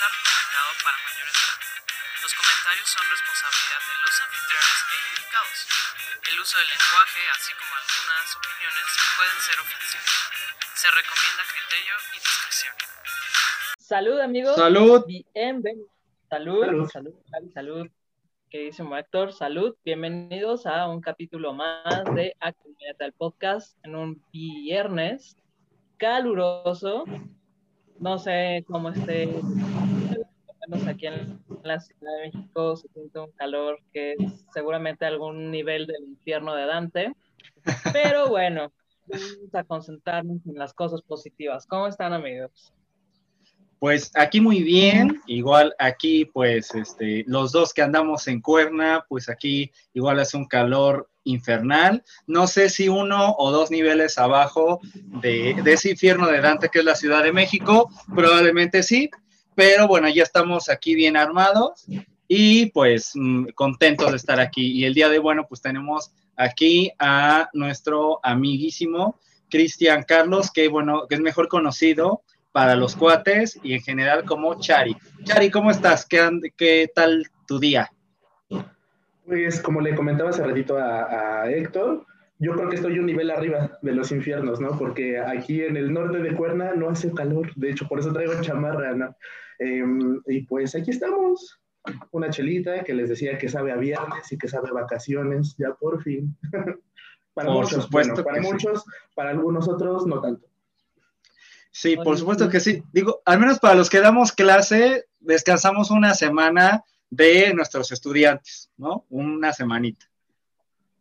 está recomendado para mayores de edad. Los comentarios son responsabilidad de los anfitriones e indicados. El uso del lenguaje, así como algunas opiniones, pueden ser ofensivos. Se recomienda criterio y discreción. Salud, amigos. Salud. Bienvenidos. Salud, salud, salud, salud, salud. Queridísimo Héctor, salud. Bienvenidos a un capítulo más de Actividad del Podcast en un viernes caluroso. No sé cómo esté. Aquí en la Ciudad de México se siente un calor que es seguramente algún nivel del infierno de Dante. Pero bueno, vamos a concentrarnos en las cosas positivas. ¿Cómo están, amigos? Pues aquí muy bien, igual aquí pues este, los dos que andamos en Cuerna, pues aquí igual hace un calor infernal. No sé si uno o dos niveles abajo de, de, ese infierno de Dante que es la Ciudad de México, probablemente sí, pero bueno, ya estamos aquí bien armados y pues mm, contentos de estar aquí. Y el día de bueno, pues tenemos aquí a nuestro amiguísimo Cristian Carlos, que bueno, que es mejor conocido para los cuates y en general como Chari. Chari, ¿cómo estás? ¿Qué, qué tal tu día? Pues como le comentaba hace ratito a, a, Héctor, yo creo que estoy un nivel arriba de los infiernos, ¿no? Porque aquí en el norte de Cuerna no hace calor, de hecho por eso traigo chamarra, ¿no? Eh, y pues aquí estamos, una chelita que les decía que sabe a viernes y que sabe a vacaciones, ya por fin. para por muchos, supuesto bueno, para muchos, sí. para algunos otros no tanto. Sí, por supuesto que sí. Digo, al menos para los que damos clase, descansamos una semana de nuestros estudiantes, ¿no? Una semanita.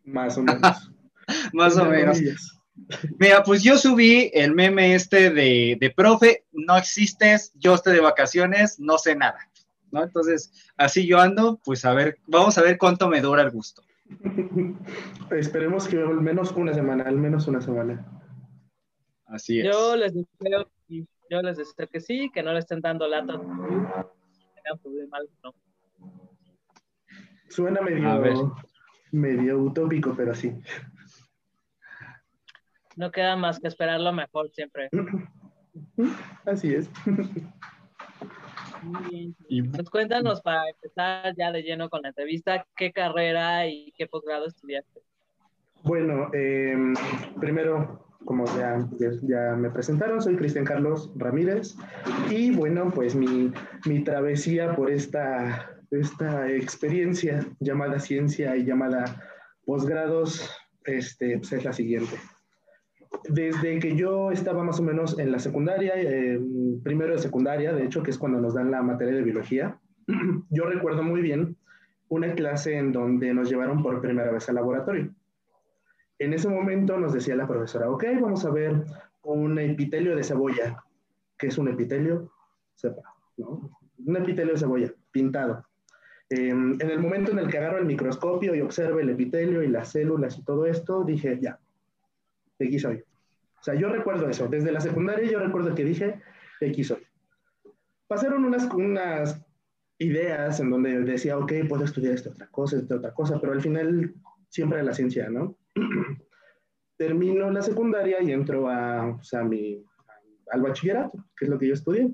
Más o menos. Más o menos. Mira, pues yo subí el meme este de, de, profe, no existes, yo estoy de vacaciones, no sé nada, ¿no? Entonces, así yo ando, pues a ver, vamos a ver cuánto me dura el gusto. Esperemos que al menos una semana, al menos una semana. Así es. Yo les deseo, yo les deseo que sí, que no le estén dando lata. Tengan problema, no. Suena medio, medio utópico, pero sí. No queda más que esperar lo mejor siempre. Así es. Muy bien. Pues cuéntanos para empezar ya de lleno con la entrevista, ¿qué carrera y qué posgrado estudiaste? Bueno, eh, primero como ya, ya, ya, me presentaron, soy Cristian Carlos Ramírez y bueno, pues mi, mi travesía por esta, esta experiencia llamada ciencia y llamada posgrados este, pues es la siguiente. Desde que yo estaba más o menos en la secundaria, eh, primero de secundaria, de hecho, que es cuando nos dan la materia de biología, yo recuerdo muy bien una clase en donde nos llevaron por primera vez al laboratorio. En ese momento nos decía la profesora, ok, vamos a ver un epitelio de cebolla. ¿Qué es un epitelio? Sepa, ¿no? Un epitelio de cebolla, pintado. Eh, en el momento en el que agarro el microscopio y observo el epitelio y las células y todo esto, dije, ya, de aquí soy. O sea, yo recuerdo eso. Desde la secundaria yo recuerdo que dije, de aquí soy. Pasaron unas, unas ideas en donde decía, ok, puedo estudiar esta otra cosa, esta otra cosa, pero al final siempre la ciencia, ¿no? Termino la secundaria y entro a, o sea, mi, al bachillerato, que es lo que yo estudié.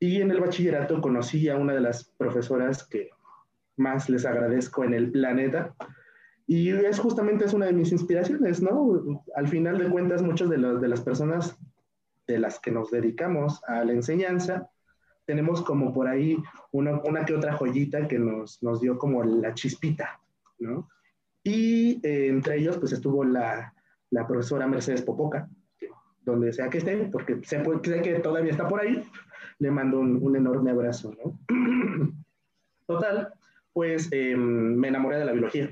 Y en el bachillerato conocí a una de las profesoras que más les agradezco en el planeta. Y es justamente es una de mis inspiraciones, ¿no? Al final de cuentas, muchas de, los, de las personas de las que nos dedicamos a la enseñanza, tenemos como por ahí una, una que otra joyita que nos, nos dio como la chispita, ¿no? Y eh, entre ellos, pues estuvo la, la, profesora Mercedes Popoca, donde sea que esté, porque sé, sé que todavía está por ahí, le mando un, un enorme abrazo, ¿no? Total, pues eh, me enamoré de la biología.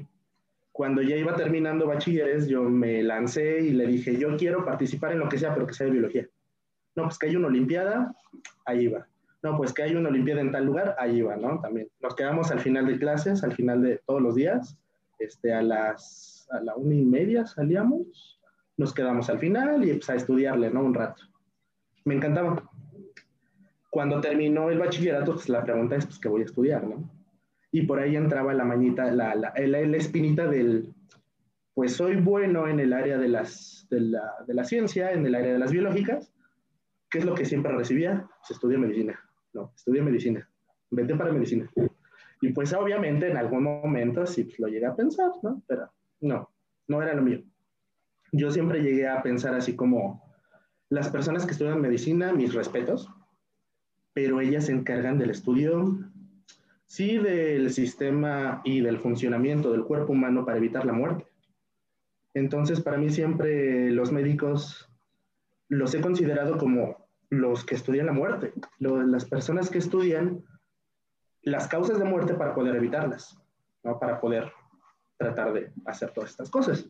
Cuando ya iba terminando bachilleres, yo me lancé y le dije, yo quiero participar en lo que sea, pero que sea de biología. No, pues que hay una olimpiada, ahí va. No, pues que hay una olimpiada en tal lugar, ahí va, ¿no? También. Nos quedamos al final de clases, al final de todos los días, este, a las a la una y media salíamos, nos quedamos al final y pues a estudiarle, ¿no? Un rato. Me encantaba. Cuando terminó el bachillerato, pues la pregunta es, pues, ¿qué voy a estudiar, no? Y por ahí entraba la mañita, la, la, la, la espinita del, pues soy bueno en el área de, las, de, la, de la ciencia, en el área de las biológicas, ¿qué es lo que siempre recibía? Pues estudio medicina. no, estudié medicina, vete para medicina. Y pues obviamente en algún momento sí pues, lo llegué a pensar, ¿no? Pero no, no era lo mío. Yo siempre llegué a pensar así como las personas que estudian medicina, mis respetos, pero ellas se encargan del estudio, sí, del sistema y del funcionamiento del cuerpo humano para evitar la muerte. Entonces, para mí siempre los médicos los he considerado como los que estudian la muerte, las personas que estudian las causas de muerte para poder evitarlas, ¿no? para poder tratar de hacer todas estas cosas.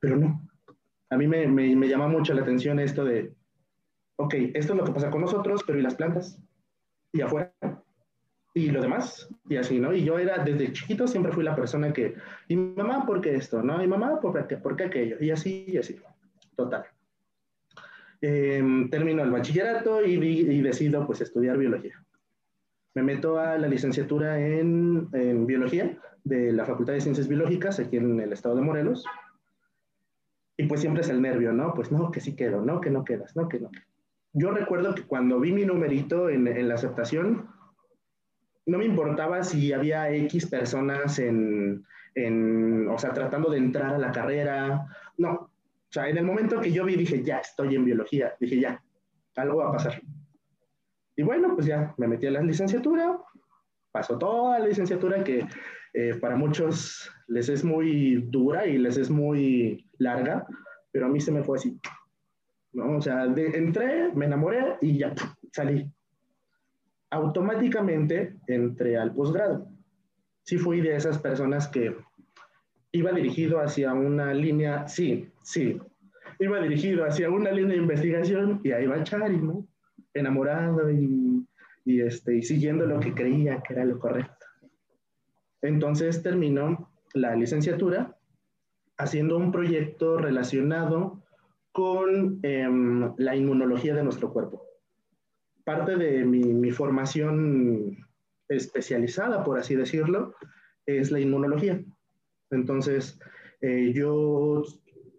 Pero no. A mí me, me, me, llama mucho la atención esto de, ok, esto es lo que pasa con nosotros, pero ¿y las plantas? ¿Y afuera? ¿Y lo demás? Y así, ¿no? Y yo era, desde chiquito siempre fui la persona que, ¿y mi mamá por qué esto? ¿No? ¿Y mamá por qué, por qué aquello? Y así, y así. Total. Eh, termino el bachillerato y, y decido pues estudiar biología me meto a la licenciatura en, en, biología de la Facultad de Ciencias Biológicas aquí en el estado de Morelos. Y pues siempre es el nervio, ¿no? Pues no, que sí quedo, no, que no quedas, no, que no. Yo recuerdo que cuando vi mi numerito en, en la aceptación, no me importaba si había X personas en, en, o sea, tratando de entrar a la carrera. No, o sea, en el momento que yo vi, dije, ya estoy en biología, dije, ya, algo va a pasar. Y bueno, pues ya me metí a la licenciatura, pasó toda la licenciatura que eh, para muchos les es muy dura y les es muy larga, pero a mí se me fue así. ¿no? O sea, entré, me enamoré y ya salí. Automáticamente entré al posgrado. Sí fui de esas personas que iba dirigido hacia una línea, sí, sí, iba dirigido hacia una línea de investigación y ahí va Chari, enamorado y, y, este, y siguiendo lo que creía que era lo correcto. Entonces terminó la licenciatura haciendo un proyecto relacionado con eh, la inmunología de nuestro cuerpo. Parte de mi, formación especializada, por así decirlo, es la inmunología. Entonces, eh, yo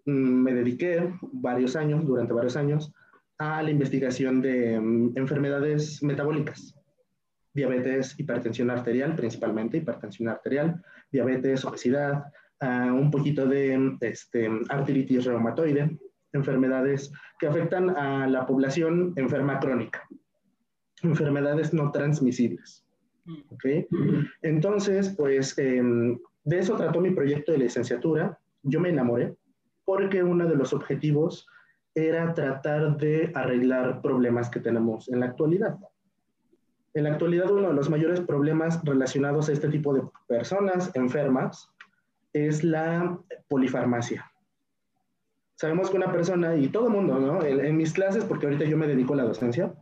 mm, me dediqué varios años, durante varios años, a la investigación de um, enfermedades metabólicas, diabetes, hipertensión arterial, principalmente hipertensión arterial, diabetes, obesidad, uh, un poquito de este, artritis reumatoide, enfermedades que afectan a la población enferma crónica, enfermedades no transmisibles. ¿okay? Entonces, pues eh, de eso trató mi proyecto de licenciatura. Yo me enamoré porque uno de los objetivos era tratar de arreglar problemas que tenemos en la actualidad. En la actualidad, uno de los mayores problemas relacionados a este tipo de personas enfermas es la polifarmacia. Sabemos que una persona, y todo el mundo, ¿no? En, en, mis clases, porque ahorita yo me dedico a la docencia,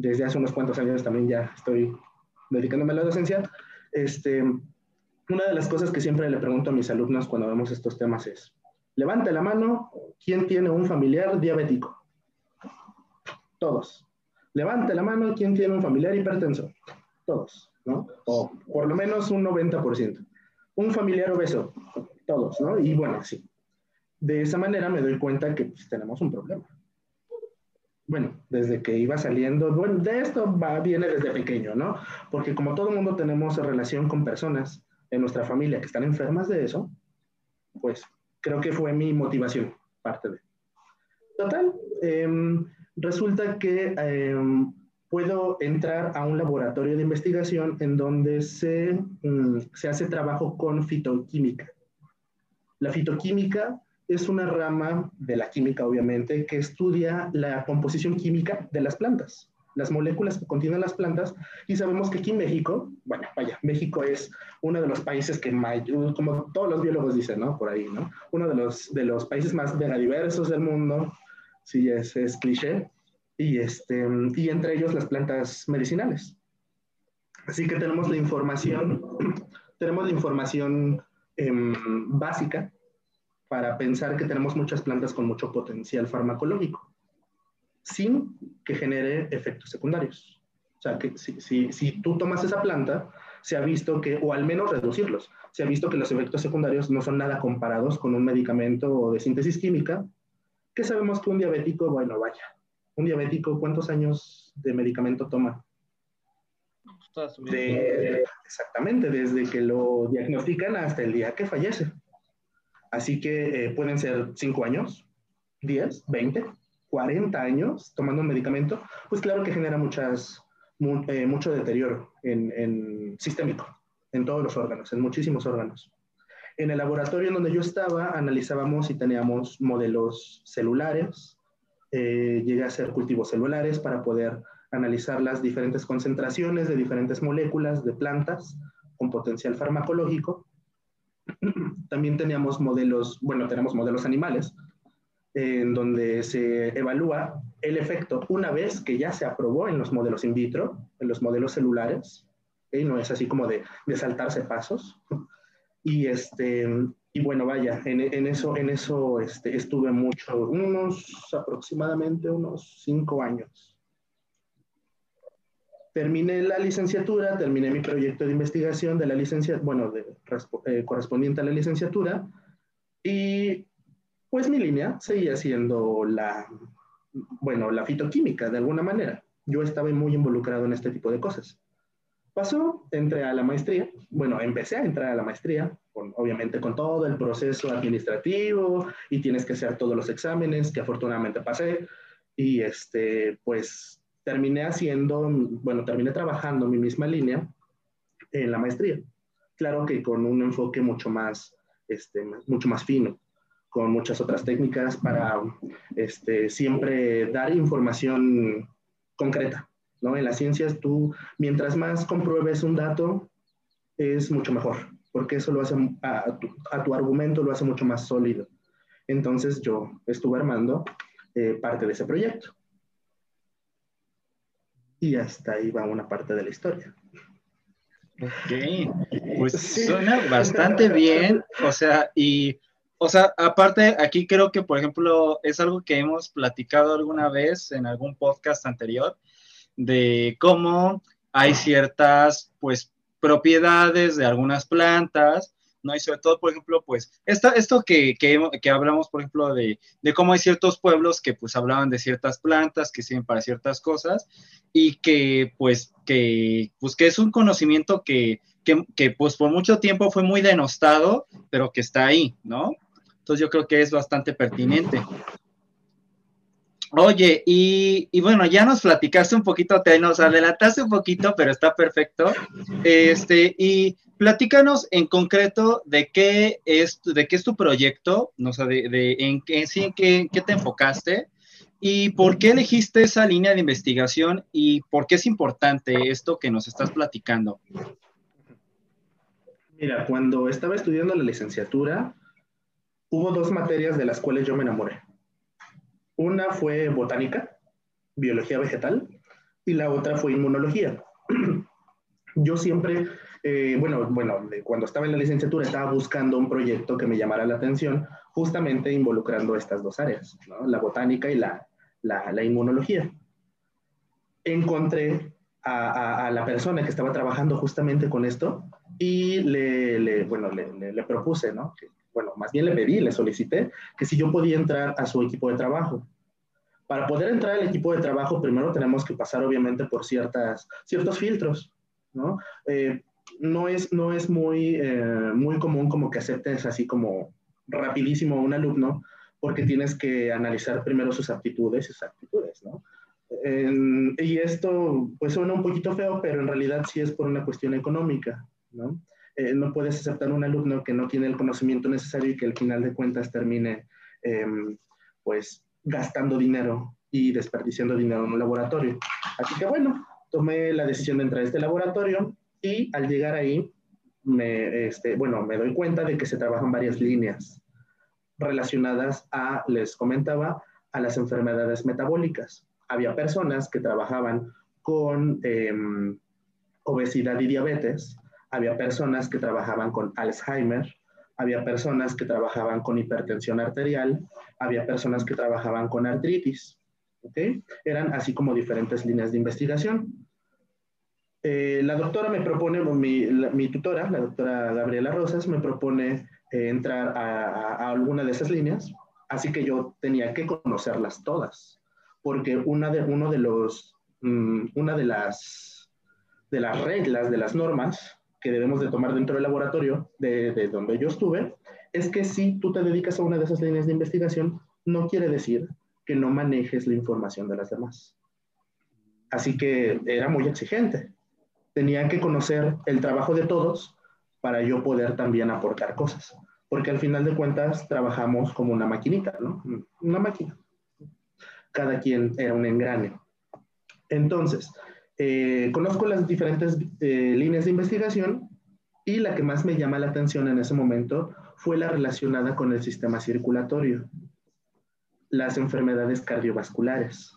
desde hace unos cuantos años también ya estoy dedicándome a la docencia, este, una de las cosas que siempre le pregunto a mis alumnos cuando vemos estos temas es, Levante la mano, ¿quién tiene un familiar diabético? Todos. Levante la mano, ¿quién tiene un familiar hipertenso? Todos, ¿no? O por lo menos un 90%. Un familiar obeso, todos, ¿no? Y bueno, sí. De esa manera me doy cuenta que pues, tenemos un problema. Bueno, desde que iba saliendo, bueno, de esto va, viene desde pequeño, ¿no? Porque como todo mundo tenemos relación con personas en nuestra familia que están enfermas de eso, pues creo que fue mi motivación, parte de. Total, eh, resulta que eh, puedo entrar a un laboratorio de investigación en donde se, um, se hace trabajo con fitoquímica. La fitoquímica es una rama de la química, obviamente, que estudia la composición química de las plantas las moléculas que contienen las plantas y sabemos que aquí en México, bueno, vaya, México es uno de los países que, como todos los biólogos dicen, ¿no? Por ahí, ¿no? Uno de los, de los países más megadiversos del mundo, sí, es, es cliché, y, este, y entre ellos las plantas medicinales. Así que tenemos la información, tenemos la información eh, básica para pensar que tenemos muchas plantas con mucho potencial farmacológico sin que genere efectos secundarios. O sea, que si, si, si, tú tomas esa planta, se ha visto que, o al menos reducirlos, se ha visto que los efectos secundarios no son nada comparados con un medicamento de síntesis química, que sabemos que un diabético, bueno, vaya, un diabético, ¿cuántos años de medicamento toma? exactamente, desde que lo diagnostican hasta el día que fallece. Así que eh, pueden ser 5 años, 10, 20, 40 años tomando un medicamento, pues claro que genera eh, mucho deterioro en, en, sistémico en todos los órganos, en muchísimos órganos. En el laboratorio en donde yo estaba, analizábamos y teníamos modelos celulares, eh, llegué a hacer cultivos celulares para poder analizar las diferentes concentraciones de diferentes moléculas de plantas con potencial farmacológico. También teníamos modelos, bueno, tenemos modelos animales, en donde se evalúa el efecto una vez que ya se aprobó en los modelos in vitro, en los modelos celulares, y no es así como de, de, saltarse pasos. Y, este, y bueno, vaya, en, en eso, en eso este, estuve mucho, unos aproximadamente unos cinco años. Terminé la licenciatura, terminé mi proyecto de investigación de la licencia, bueno, de, eh, correspondiente a la licenciatura, y pues mi línea seguía siendo la, bueno, la fitoquímica de alguna manera. Yo estaba muy involucrado en este tipo de cosas. Pasó, entré a la maestría, bueno, empecé a entrar a la maestría, obviamente con todo el proceso administrativo y tienes que hacer todos los exámenes que afortunadamente pasé y este, pues terminé haciendo, bueno, terminé trabajando mi misma línea en la maestría. Claro que con un enfoque mucho más, este, mucho más fino, con muchas otras técnicas para este, siempre dar información concreta, ¿no? En las ciencias tú, mientras más compruebes un dato, es mucho mejor, porque eso lo hace, a, tu, argumento lo hace mucho más sólido. Entonces yo estuve armando eh, parte de ese proyecto. Y hasta ahí va una parte de la historia. Ok, pues suena bastante bien, o sea, y, o sea, aparte, aquí creo que, por ejemplo, es algo que hemos platicado alguna vez en algún podcast anterior, de cómo hay ciertas, pues, propiedades de algunas plantas, ¿no? Y sobre todo, por ejemplo, pues, esta, esto que, que, hablamos, por ejemplo, de, de, cómo hay ciertos pueblos que, pues, hablaban de ciertas plantas que sirven para ciertas cosas y que, pues, que, pues, que es un conocimiento que, que, que, pues, por mucho tiempo fue muy denostado, pero que está ahí, ¿no? Entonces, yo creo que es bastante pertinente. Oye, y, bueno, ya nos platicaste un poquito, te nos adelantaste un poquito, pero está perfecto. Este, y platícanos en concreto de qué es, de qué es tu proyecto, no sé, de, de, en, sí, en qué, qué te enfocaste y por qué elegiste esa línea de investigación y por qué es importante esto que nos estás platicando. Mira, cuando estaba estudiando la licenciatura, hubo dos materias de las cuales yo me enamoré. Una fue botánica, biología vegetal, y la otra fue inmunología. Yo siempre, eh, bueno, bueno, cuando estaba en la licenciatura estaba buscando un proyecto que me llamara la atención, justamente involucrando estas dos áreas, la botánica y la, la, inmunología. Encontré a, la persona que estaba trabajando justamente con esto y le, bueno, le, propuse, ¿no? Bueno, más bien le pedí, le solicité que si yo podía entrar a su equipo de trabajo. Para poder entrar al equipo de trabajo, primero tenemos que pasar obviamente por ciertas, ciertos filtros, ¿no? Eh, no es, no es muy, eh, muy común como que aceptes así como rapidísimo a un alumno, porque tienes que analizar primero sus aptitudes y sus actitudes, ¿no? y esto pues suena un poquito feo, pero en realidad sí es por una cuestión económica, ¿no? Eh, no puedes aceptar un alumno que no tiene el conocimiento necesario y que al final de cuentas termine, em, pues, gastando dinero y desperdiciando dinero en un laboratorio. Así que bueno, tomé la decisión de entrar a este laboratorio y al llegar ahí, me, este, bueno, me doy cuenta de que se trabajan varias líneas relacionadas a, les comentaba, a las enfermedades metabólicas. Había personas que trabajaban con em, obesidad y diabetes, había personas que trabajaban con Alzheimer, había personas que trabajaban con hipertensión arterial, había personas que trabajaban con artritis. ¿ok? Eran así como diferentes líneas de investigación. Eh, la doctora me propone, mi, tutora, la doctora Gabriela Rosas, me propone eh, entrar a, alguna de esas líneas, así que yo tenía que conocerlas todas, porque una de, uno de los, mm, una de las de las reglas, de las normas que debemos de tomar dentro del laboratorio de, de donde yo estuve, es que si tú te dedicas a una de esas líneas de investigación, no quiere decir que no manejes la información de las demás. Así que era muy exigente. Tenía que conocer el trabajo de todos para yo poder también aportar cosas. Porque al final de cuentas trabajamos como una maquinita, ¿no? Una máquina. Cada quien era un engrane. Entonces, eh, conozco las diferentes eh, líneas de investigación y la que más me llama la atención en ese momento fue la relacionada con el sistema circulatorio, las enfermedades cardiovasculares.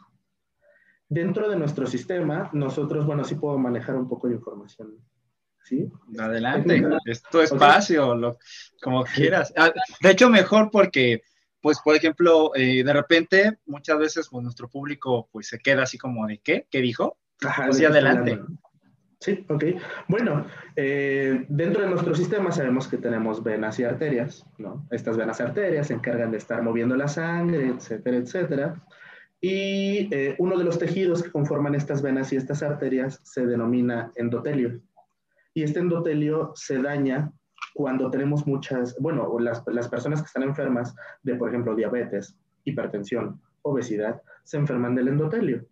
Dentro de nuestro sistema, nosotros, bueno, sí puedo manejar un poco de información. ¿Sí? Adelante, es tu espacio, lo, como quieras. Ah, de hecho, mejor porque, pues, por ejemplo, eh, de repente, muchas veces pues, nuestro público pues se queda así como de, ¿qué? ¿Qué dijo? Ajá, sí, adelante. Sí, ok. Bueno, eh, dentro de nuestro sistema sabemos que tenemos venas y arterias, ¿no? Estas venas y arterias se encargan de estar moviendo la sangre, etcétera, etcétera. Y eh, uno de los tejidos que conforman estas venas y estas arterias se denomina endotelio. Y este endotelio se daña cuando tenemos muchas, bueno, las, las personas que están enfermas de, por ejemplo, diabetes, hipertensión, obesidad, se enferman del endotelio.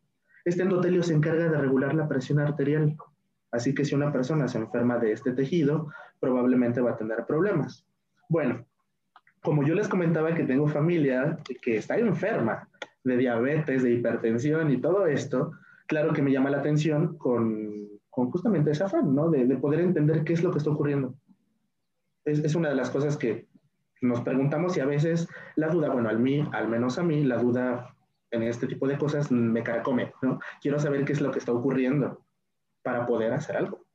Este endotelio se encarga de regular la presión arterial Así que si una persona se enferma de este tejido, probablemente va a tener problemas. Bueno, como yo les comentaba que tengo familia que está enferma de diabetes, de hipertensión y todo esto, claro que me llama la atención con, justamente ese afán, ¿no? De, poder entender qué es lo que está ocurriendo. Es, es, una de las cosas que nos preguntamos y a veces la duda, bueno, al, mí, al menos a mí, la duda en este tipo de cosas me carcome, ¿no? Quiero saber qué es lo que está ocurriendo para poder hacer algo.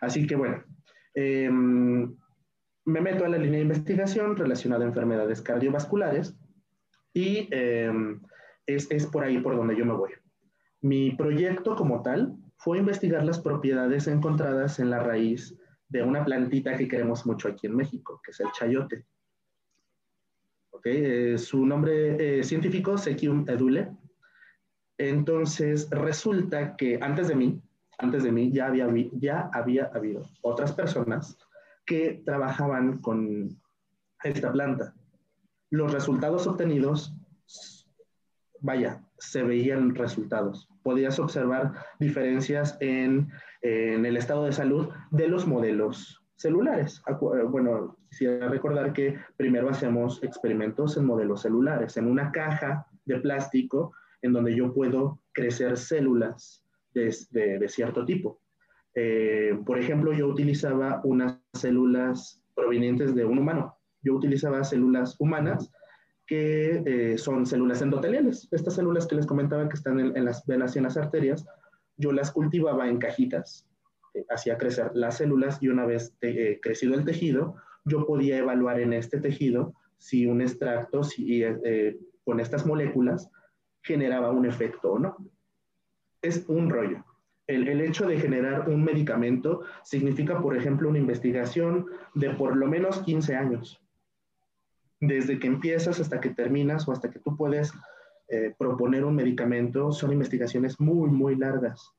Así que bueno, em, me meto a la línea de investigación relacionada a enfermedades cardiovasculares y em, es, es por ahí por donde yo me voy. Mi proyecto como tal fue investigar las propiedades encontradas en la raíz de una plantita que queremos mucho aquí en México, que es el chayote. Eh, su nombre eh, científico, Sequium edule. Entonces, resulta que antes de mí, antes de mí ya había, ya había habido otras personas que trabajaban con esta planta. Los resultados obtenidos, vaya, se veían resultados. Podías observar diferencias en, en el estado de salud de los modelos celulares. Bueno, quisiera recordar que primero hacemos experimentos en modelos celulares, en una caja de plástico en donde yo puedo crecer células de, cierto tipo. Eh, por ejemplo, yo utilizaba unas células provenientes de un humano. Yo utilizaba células humanas que eh, son células endoteliales. Estas células que les comentaba que están en, las venas y en las arterias, yo las cultivaba en cajitas, eh, hacía crecer las células y una vez crecido el tejido, yo podía evaluar en este tejido si un extracto si, con estas moléculas generaba un efecto o no es un rollo. El, el, hecho de generar un medicamento significa, por ejemplo, una investigación de por lo menos 15 años. Desde que empiezas hasta que terminas o hasta que tú puedes eh, proponer un medicamento, son investigaciones muy, muy largas.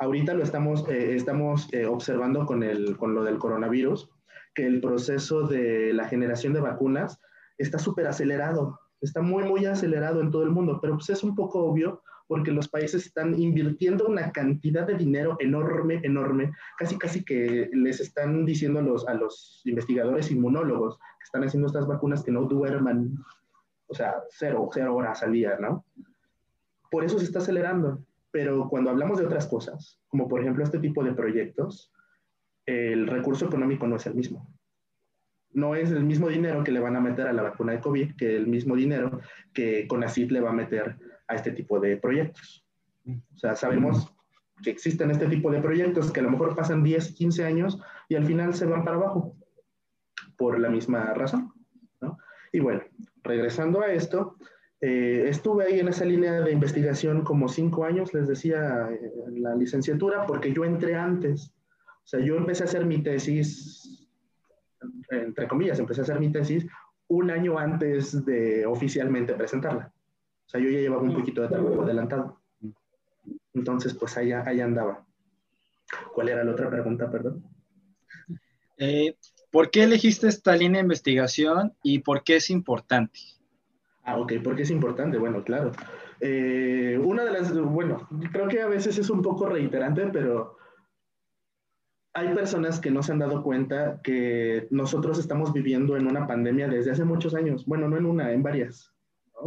Ahorita lo estamos, eh, estamos eh, observando con, el, con lo del coronavirus, que el proceso de la generación de vacunas está súper acelerado, está muy, muy acelerado en todo el mundo, pero pues es un poco obvio porque los países están invirtiendo una cantidad de dinero enorme, enorme, casi, casi que les están diciendo a los, a los investigadores inmunólogos que están haciendo estas vacunas que no duerman, o sea, cero, cero horas al día, ¿no? Por eso se está acelerando. Pero cuando hablamos de otras cosas, como por ejemplo este tipo de proyectos, el recurso económico no es el mismo. No es el mismo dinero que le van a meter a la vacuna de COVID que el mismo dinero que CONACYT le va a meter a este tipo de proyectos. O sea, sabemos que existen este tipo de proyectos que a lo mejor pasan 10, 15 años y al final se van para abajo por la misma razón. Y bueno, regresando a esto, eh, estuve ahí en esa línea de investigación como cinco años, les decía, en la licenciatura, porque yo entré antes. O sea, yo empecé a hacer mi tesis, entre comillas, empecé a hacer mi tesis un año antes de oficialmente presentarla. O sea, yo ya llevaba un poquito de trabajo adelantado. Entonces, pues allá, allá andaba. ¿Cuál era la otra pregunta, perdón? Eh, ¿Por qué elegiste esta línea de investigación y por qué es importante? Ah, ok, ¿por qué es importante? Bueno, claro. Eh, una de las, bueno, creo que a veces es un poco reiterante, pero hay personas que no se han dado cuenta que nosotros estamos viviendo en una pandemia desde hace muchos años. Bueno, no en una, en varias.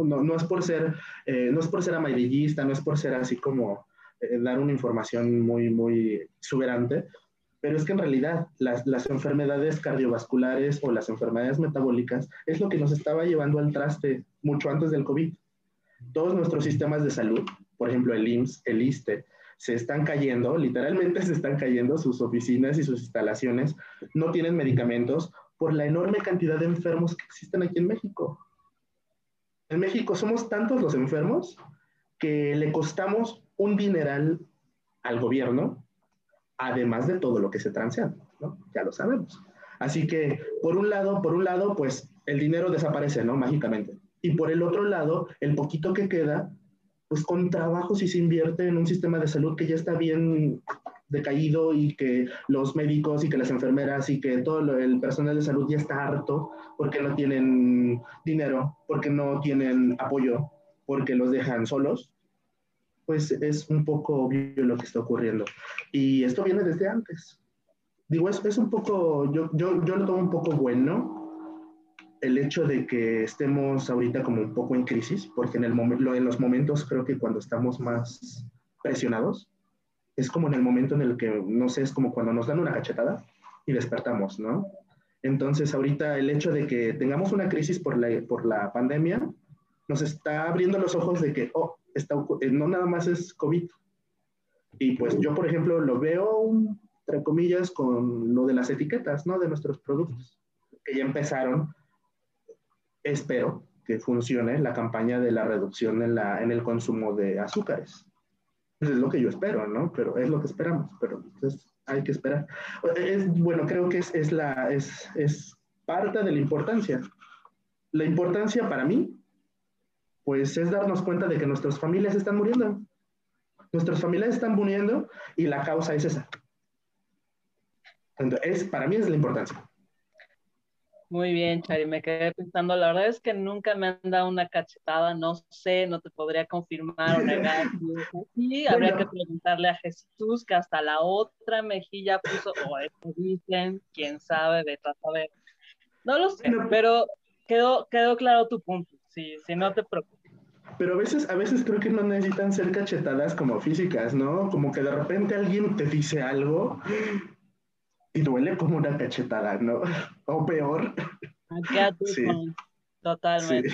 No, no es por ser, eh, no es por ser amarillista, no es por ser así como eh, dar una información muy, muy exuberante, pero es que en realidad las, las, enfermedades cardiovasculares o las enfermedades metabólicas es lo que nos estaba llevando al traste mucho antes del COVID. Todos nuestros sistemas de salud, por ejemplo el IMSS, el ISTE, se están cayendo, literalmente se están cayendo sus oficinas y sus instalaciones, no tienen medicamentos por la enorme cantidad de enfermos que existen aquí en México. En México somos tantos los enfermos que le costamos un dineral al gobierno, además de todo lo que se transean, ¿no? Ya lo sabemos. Así que, por un lado, por un lado, pues el dinero desaparece, ¿no? Mágicamente. Y por el otro lado, el poquito que queda, pues con trabajo si se invierte en un sistema de salud que ya está bien decaído y que los médicos y que las enfermeras y que todo el personal de salud ya está harto porque no tienen dinero, porque no tienen apoyo, porque los dejan solos, pues es un poco obvio lo que está ocurriendo. Y esto viene desde antes. Digo, es, es un poco, yo, yo, yo lo tomo un poco bueno el hecho de que estemos ahorita como un poco en crisis, porque en, el en los momentos creo que cuando estamos más presionados, es como en el momento en el que, no sé, es como cuando nos dan una cachetada y despertamos, ¿no? Entonces, ahorita el hecho de que tengamos una crisis por la, por la pandemia nos está abriendo los ojos de que, oh, está, eh, no nada más es COVID. Y pues yo, por ejemplo, lo veo, entre comillas, con lo de las etiquetas, ¿no? De nuestros productos, que ya empezaron. Espero que funcione la campaña de la reducción en, la, en el consumo de azúcares. Eso es lo que yo espero, ¿no? Pero es lo que esperamos, pero pues, hay que esperar. Es, bueno, creo que es, es, la, es, es parte de la importancia. La importancia para mí pues es darnos cuenta de que nuestras familias están muriendo. Nuestras familias están muriendo y la causa es esa. Entonces, para mí es la importancia. Muy bien, Chari, me quedé pensando, la verdad es que nunca me han dado una cachetada, no sé, no te podría confirmar o negar. Sí, habría que preguntarle a Jesús, que hasta la otra mejilla puso, o eso dicen, quién sabe, de a saber. No lo sé, pero quedó, quedó claro tu punto, sí, sí, no te preocupes. Pero a veces, a veces creo que no necesitan ser cachetadas como físicas, ¿no? Como que de repente alguien te dice algo y duele como una cachetada, ¿no? O peor. Sí. Totalmente,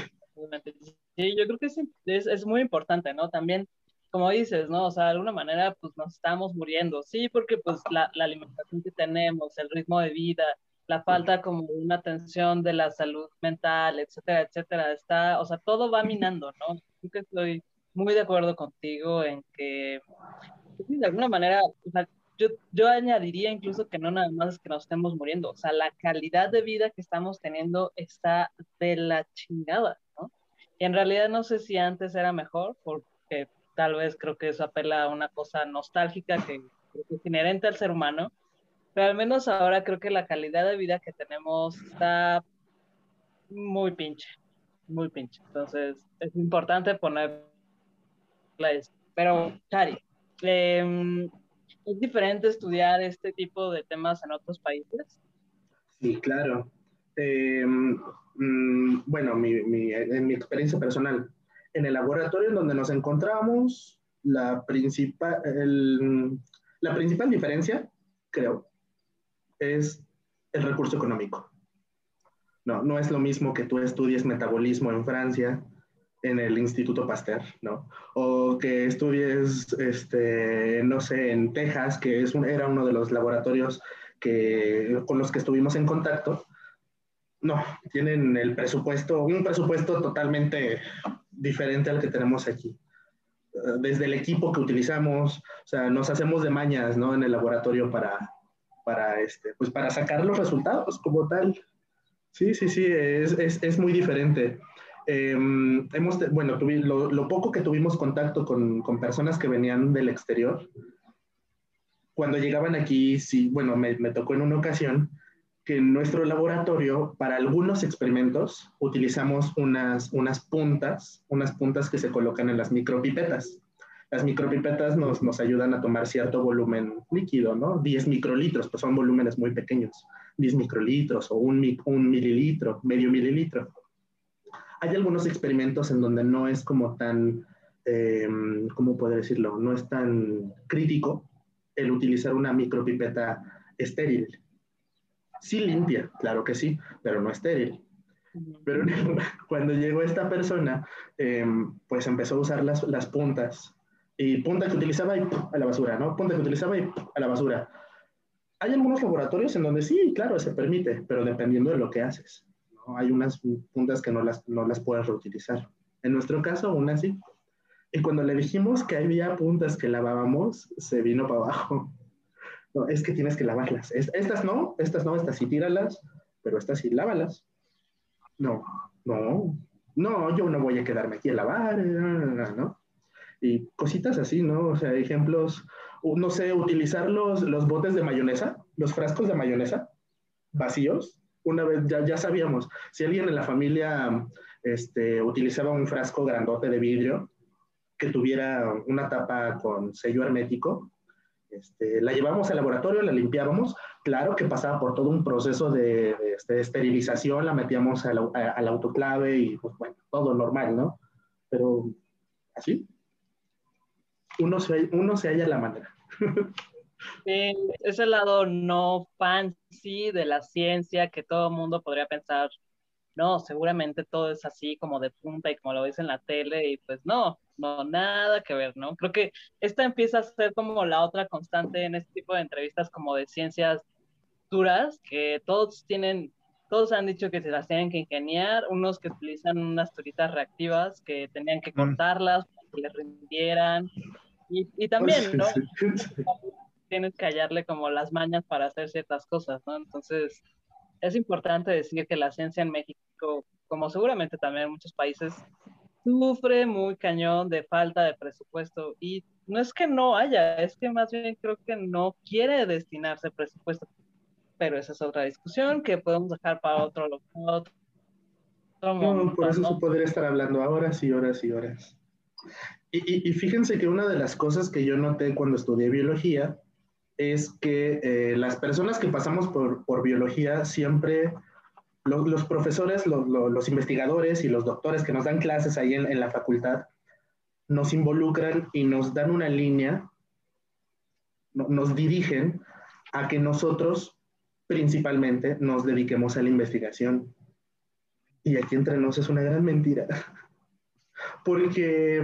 sí. yo creo que es, es, muy importante, ¿no? También, como dices, ¿no? O sea, de alguna manera, pues nos estamos muriendo, sí, porque pues la, la alimentación que tenemos, el ritmo de vida, la falta como una atención de la salud mental, etcétera, etcétera, está, o sea, todo va minando, ¿no? Creo que estoy muy de acuerdo contigo en que, de alguna manera, o sea, yo, yo añadiría incluso que no nada más es que nos estemos muriendo, o sea, la calidad de vida que estamos teniendo está de la chingada, ¿no? Y en realidad no sé si antes era mejor, porque tal vez creo que eso apela a una cosa nostálgica que, que es inherente al ser humano, pero al menos ahora creo que la calidad de vida que tenemos está muy pinche, muy pinche. Entonces es importante poner Pero, Chari, em, ¿es diferente estudiar este tipo de temas en otros países? Sí, claro. Em, mm, bueno, mi, mi, en mi experiencia personal, en el laboratorio en donde nos encontramos, la principal, la principal diferencia, creo, es el recurso económico. No, no es lo mismo que tú estudies metabolismo en Francia, en el Instituto Pasteur, ¿no? O que estudies, este, no sé, en Texas, que es un, era uno de los laboratorios que, con los que estuvimos en contacto. No, tienen el presupuesto, un presupuesto totalmente diferente al que tenemos aquí. Desde el equipo que utilizamos, o sea, nos hacemos de mañas, ¿no? En el laboratorio para, para, este, pues para sacar los resultados como tal. Sí, sí, sí, es, es, es muy diferente. Em, hemos, bueno, lo, lo, poco que tuvimos contacto con, con, personas que venían del exterior, cuando llegaban aquí, sí, bueno, me, me tocó en una ocasión que en nuestro laboratorio, para algunos experimentos, utilizamos unas, unas puntas, unas puntas que se colocan en las micropipetas. Las micropipetas nos, nos ayudan a tomar cierto volumen líquido, ¿no? 10 microlitros, pues son volúmenes muy pequeños, 10 microlitros o un, un mililitro, medio mililitro. Hay algunos experimentos en donde no es como tan, eh, ¿cómo puedo decirlo? No es tan crítico el utilizar una micropipeta estéril. Sí limpia, claro que sí, pero no estéril. Pero cuando llegó esta persona, eh, pues empezó a usar las, las puntas y punta que utilizaba y a la basura, ¿no? Punta que utilizaba y a la basura. Hay algunos laboratorios en donde sí, claro, se permite, pero dependiendo de lo que haces. ¿no? Hay unas puntas que no las, no las puedes reutilizar. En nuestro caso, aún así. Y cuando le dijimos que había puntas que lavábamos, se vino para abajo. No, es que tienes que lavarlas. estas no, estas no, estas sí tíralas, pero estas sí lávalas. No, no, no, yo no voy a quedarme aquí a lavar, ¿no? Y cositas así, ¿no? O sea, ejemplos, no sé, utilizar los, los botes de mayonesa, los frascos de mayonesa vacíos. Una vez ya, ya sabíamos, si alguien en la familia este, utilizaba un frasco grandote de vidrio que tuviera una tapa con sello hermético, este, la llevamos al laboratorio, la limpiábamos. Claro que pasaba por todo un proceso de, de, este, de esterilización, la metíamos al, al autoclave y, pues bueno, todo normal, ¿no? Pero así, uno se, uno se halla la manera. Sí, ese lado no fancy de la ciencia que todo el mundo podría pensar, no, seguramente todo es así como de punta y como lo ves en la tele y pues no, no, nada que ver, ¿no? Creo que esta empieza a ser como la otra constante en este tipo de entrevistas como de ciencias duras, que todos tienen, todos han dicho que se las tienen que ingeniar, unos que utilizan unas turitas reactivas que tenían que cortarlas para que les rindieran, y, y también, ¿no? Tienes que hallarle como las mañas para hacer ciertas cosas, ¿no? Entonces, es importante decir que la ciencia en México, como seguramente también en muchos países, sufre muy cañón de falta de presupuesto y no es que no haya, es que más bien creo que no quiere destinarse presupuesto, pero esa es otra discusión que podemos dejar para otro, otro momento. No, por eso ¿no? se podría estar hablando horas y horas y horas. Y, fíjense que una de las cosas que yo noté cuando estudié biología es que eh, las personas que pasamos por, por biología siempre, lo, los profesores, lo, lo, los investigadores y los doctores que nos dan clases ahí en, en, la facultad, nos involucran y nos dan una línea, no, nos dirigen a que nosotros principalmente nos dediquemos a la investigación. Y aquí entre nos es una gran mentira. Porque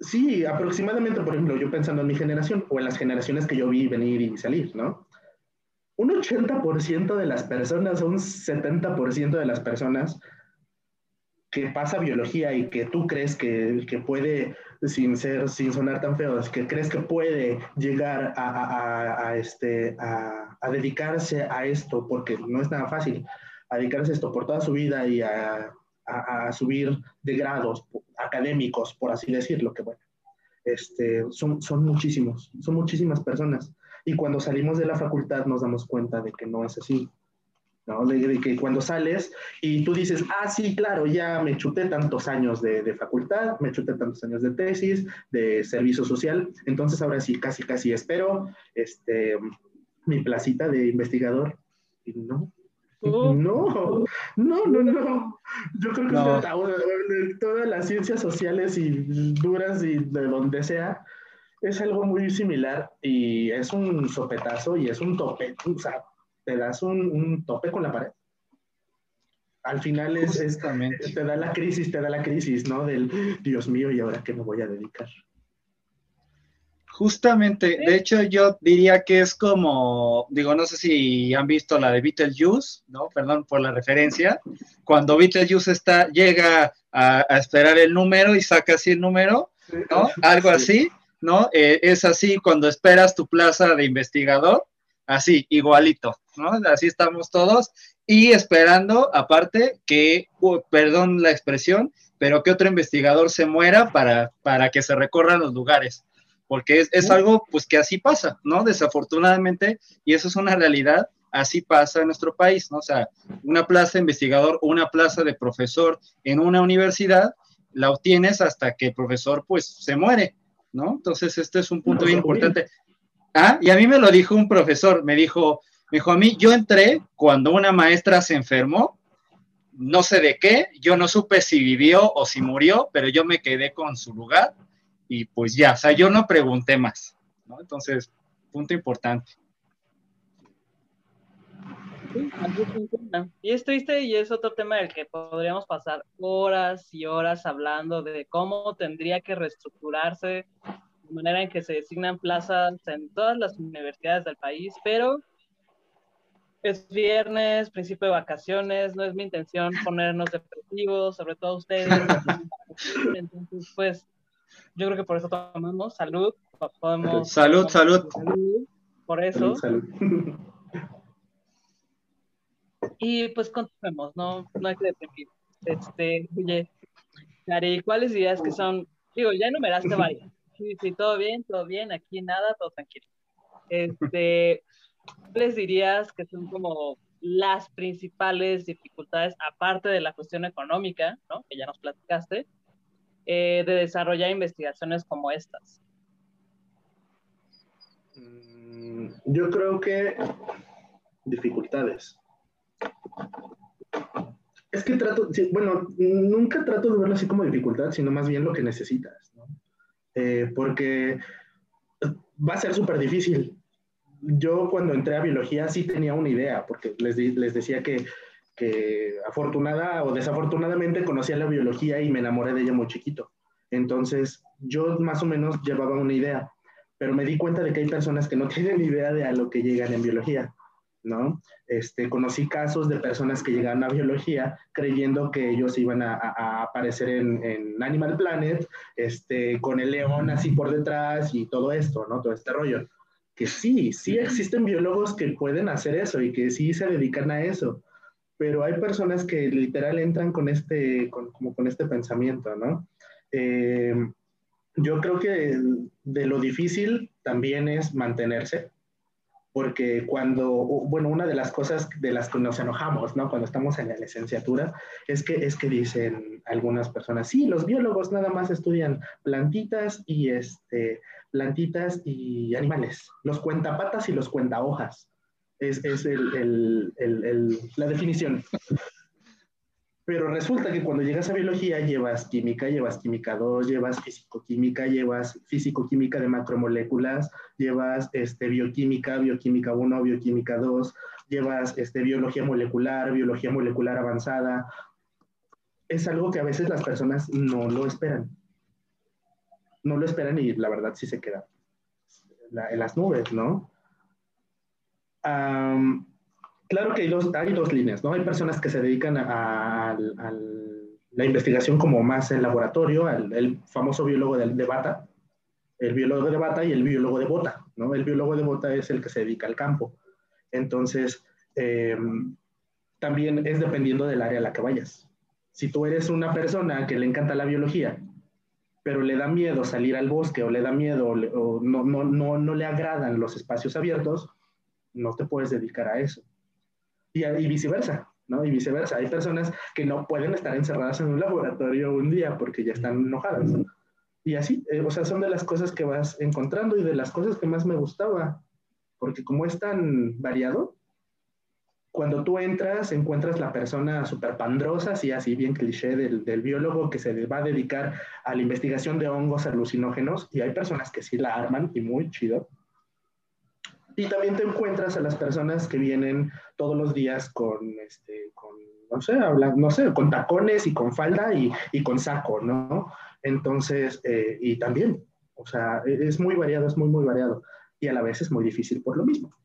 Sí, aproximadamente, por ejemplo, yo pensando en mi generación o en las generaciones que yo vi venir y salir, ¿no? Un 80% de las personas, un 70% de las personas que pasa biología y que tú crees que, que, puede, sin ser, sin sonar tan feo, que crees que puede llegar a, a, a este, a, a, dedicarse a esto, porque no es nada fácil, a dedicarse a esto por toda su vida y a, subir de grados académicos, por así decirlo, que bueno, este, son, son muchísimos, son muchísimas personas. Y cuando salimos de la facultad nos damos cuenta de que no es así. ¿no? De, de, que cuando sales y tú dices, ah, sí, claro, ya me chuté tantos años de, de, facultad, me chuté tantos años de tesis, de servicio social, entonces ahora sí, casi, casi espero este, mi placita de investigador. Y no, no, no, no, no. Yo creo que no. todas las ciencias sociales y duras y de donde sea es algo muy similar y es un sopetazo y es un tope. O sea, te das un, un tope con la pared. Al final es, es, te da la crisis, te da la crisis, ¿no? Del Dios mío, ¿y ahora qué me voy a dedicar? Justamente, de hecho yo diría que es como, digo, no sé si han visto la de Beetlejuice, ¿no? Perdón por la referencia. Cuando Beetlejuice está, llega a, a esperar el número y saca así el número, ¿no? Algo así, ¿no? Eh, es así cuando esperas tu plaza de investigador, así, igualito, ¿no? Así estamos todos y esperando, aparte, que, uh, perdón la expresión, pero que otro investigador se muera para, para que se recorran los lugares. Porque es, algo pues que así pasa, ¿no? Desafortunadamente, y eso es una realidad, así pasa en nuestro país, ¿no? O sea, una plaza de investigador o una plaza de profesor en una universidad la obtienes hasta que el profesor pues se muere, ¿no? Entonces, este es un punto bien importante. Ah, y a mí me lo dijo un profesor, me dijo, me dijo a mí, yo entré cuando una maestra se enfermó, no sé de qué, yo no supe si vivió o si murió, pero yo me quedé con su lugar y pues ya, o sea, yo no pregunté más, ¿no? Entonces, punto importante. Y es triste y es otro tema del que podríamos pasar horas y horas hablando de cómo tendría que reestructurarse de manera en que se designan plazas en todas las universidades del país, pero es viernes, principio de vacaciones, no es mi intención ponernos depresivos, sobre todo ustedes. Entonces, pues, yo creo que por eso tomamos salud. Podemos, salud, salud. Por eso. Y pues continuemos, no, no hay que deprimir. Este, oye, Cari, ¿cuáles dirías que son? Digo, ya enumeraste varias. Sí, sí, todo bien, todo bien, aquí nada, todo tranquilo. Este, ¿cuáles dirías que son como las principales dificultades, aparte de la cuestión económica, ¿no? que ya nos platicaste, eh, de desarrollar investigaciones como estas? Mm, yo creo que dificultades. Es que trato, bueno, nunca trato de verlo así como dificultad, sino más bien lo que necesitas, ¿no? Eh, porque va a ser súper difícil. Yo cuando entré a biología sí tenía una idea, porque les, les decía que, que afortunada o desafortunadamente conocía la biología y me enamoré de ella muy chiquito. Entonces yo más o menos llevaba una idea, pero me di cuenta de que hay personas que no tienen idea de a lo que llegan en biología. ¿no? Este, conocí casos de personas que llegaron a biología creyendo que ellos iban a, aparecer en, Animal Planet, este, con el león así por detrás y todo esto, ¿no? Todo este rollo. Que sí, sí existen biólogos que pueden hacer eso y que sí se dedican a eso, pero hay personas que literal entran con este, como con este pensamiento, ¿no? Eh, yo creo que de lo difícil también es mantenerse, porque cuando, bueno, una de las cosas de las que nos enojamos, ¿no? Cuando estamos en la licenciatura, es que, es que dicen algunas personas, sí, los biólogos nada más estudian plantitas y, este, plantitas y animales, los cuentapatas y los cuentahojas. Es, es el, el, el, la definición. Pero resulta que cuando llegas a biología llevas química, llevas química 2, llevas físico-química, llevas físico-química de macromoléculas, llevas este, bioquímica, bioquímica 1, bioquímica 2, llevas este, biología molecular, biología molecular avanzada. Es algo que a veces las personas no lo esperan. No lo esperan y la verdad sí se queda en las nubes, ¿no? Claro que hay dos, hay dos líneas, ¿no? Hay personas que se dedican a, la investigación como más en laboratorio, el famoso biólogo de, de, bata, el biólogo de bata y el biólogo de bota, ¿no? El biólogo de bota es el que se dedica al campo. Entonces, em, también es dependiendo del área a la que vayas. Si tú eres una persona que le encanta la biología, pero le da miedo salir al bosque o le da miedo o, no, no, no, no le agradan los espacios abiertos, no te puedes dedicar a eso y, viceversa, ¿no? Y viceversa. Hay personas que no pueden estar encerradas en un laboratorio un día porque ya están enojadas. Y así, eh, o sea, son de las cosas que vas encontrando y de las cosas que más me gustaba, porque como es tan variado, cuando tú entras, encuentras la persona súper pandrosa, así, así bien cliché del, del, biólogo que se va a dedicar a la investigación de hongos alucinógenos, y hay personas que sí la arman y muy chido. Y también te encuentras a las personas que vienen todos los días con, este, con no sé, no sé, con tacones y con falda y, y con saco, ¿no? Entonces, eh, y también, o sea, e, es muy variado, es muy, muy variado. Y a la vez es muy difícil por lo mismo.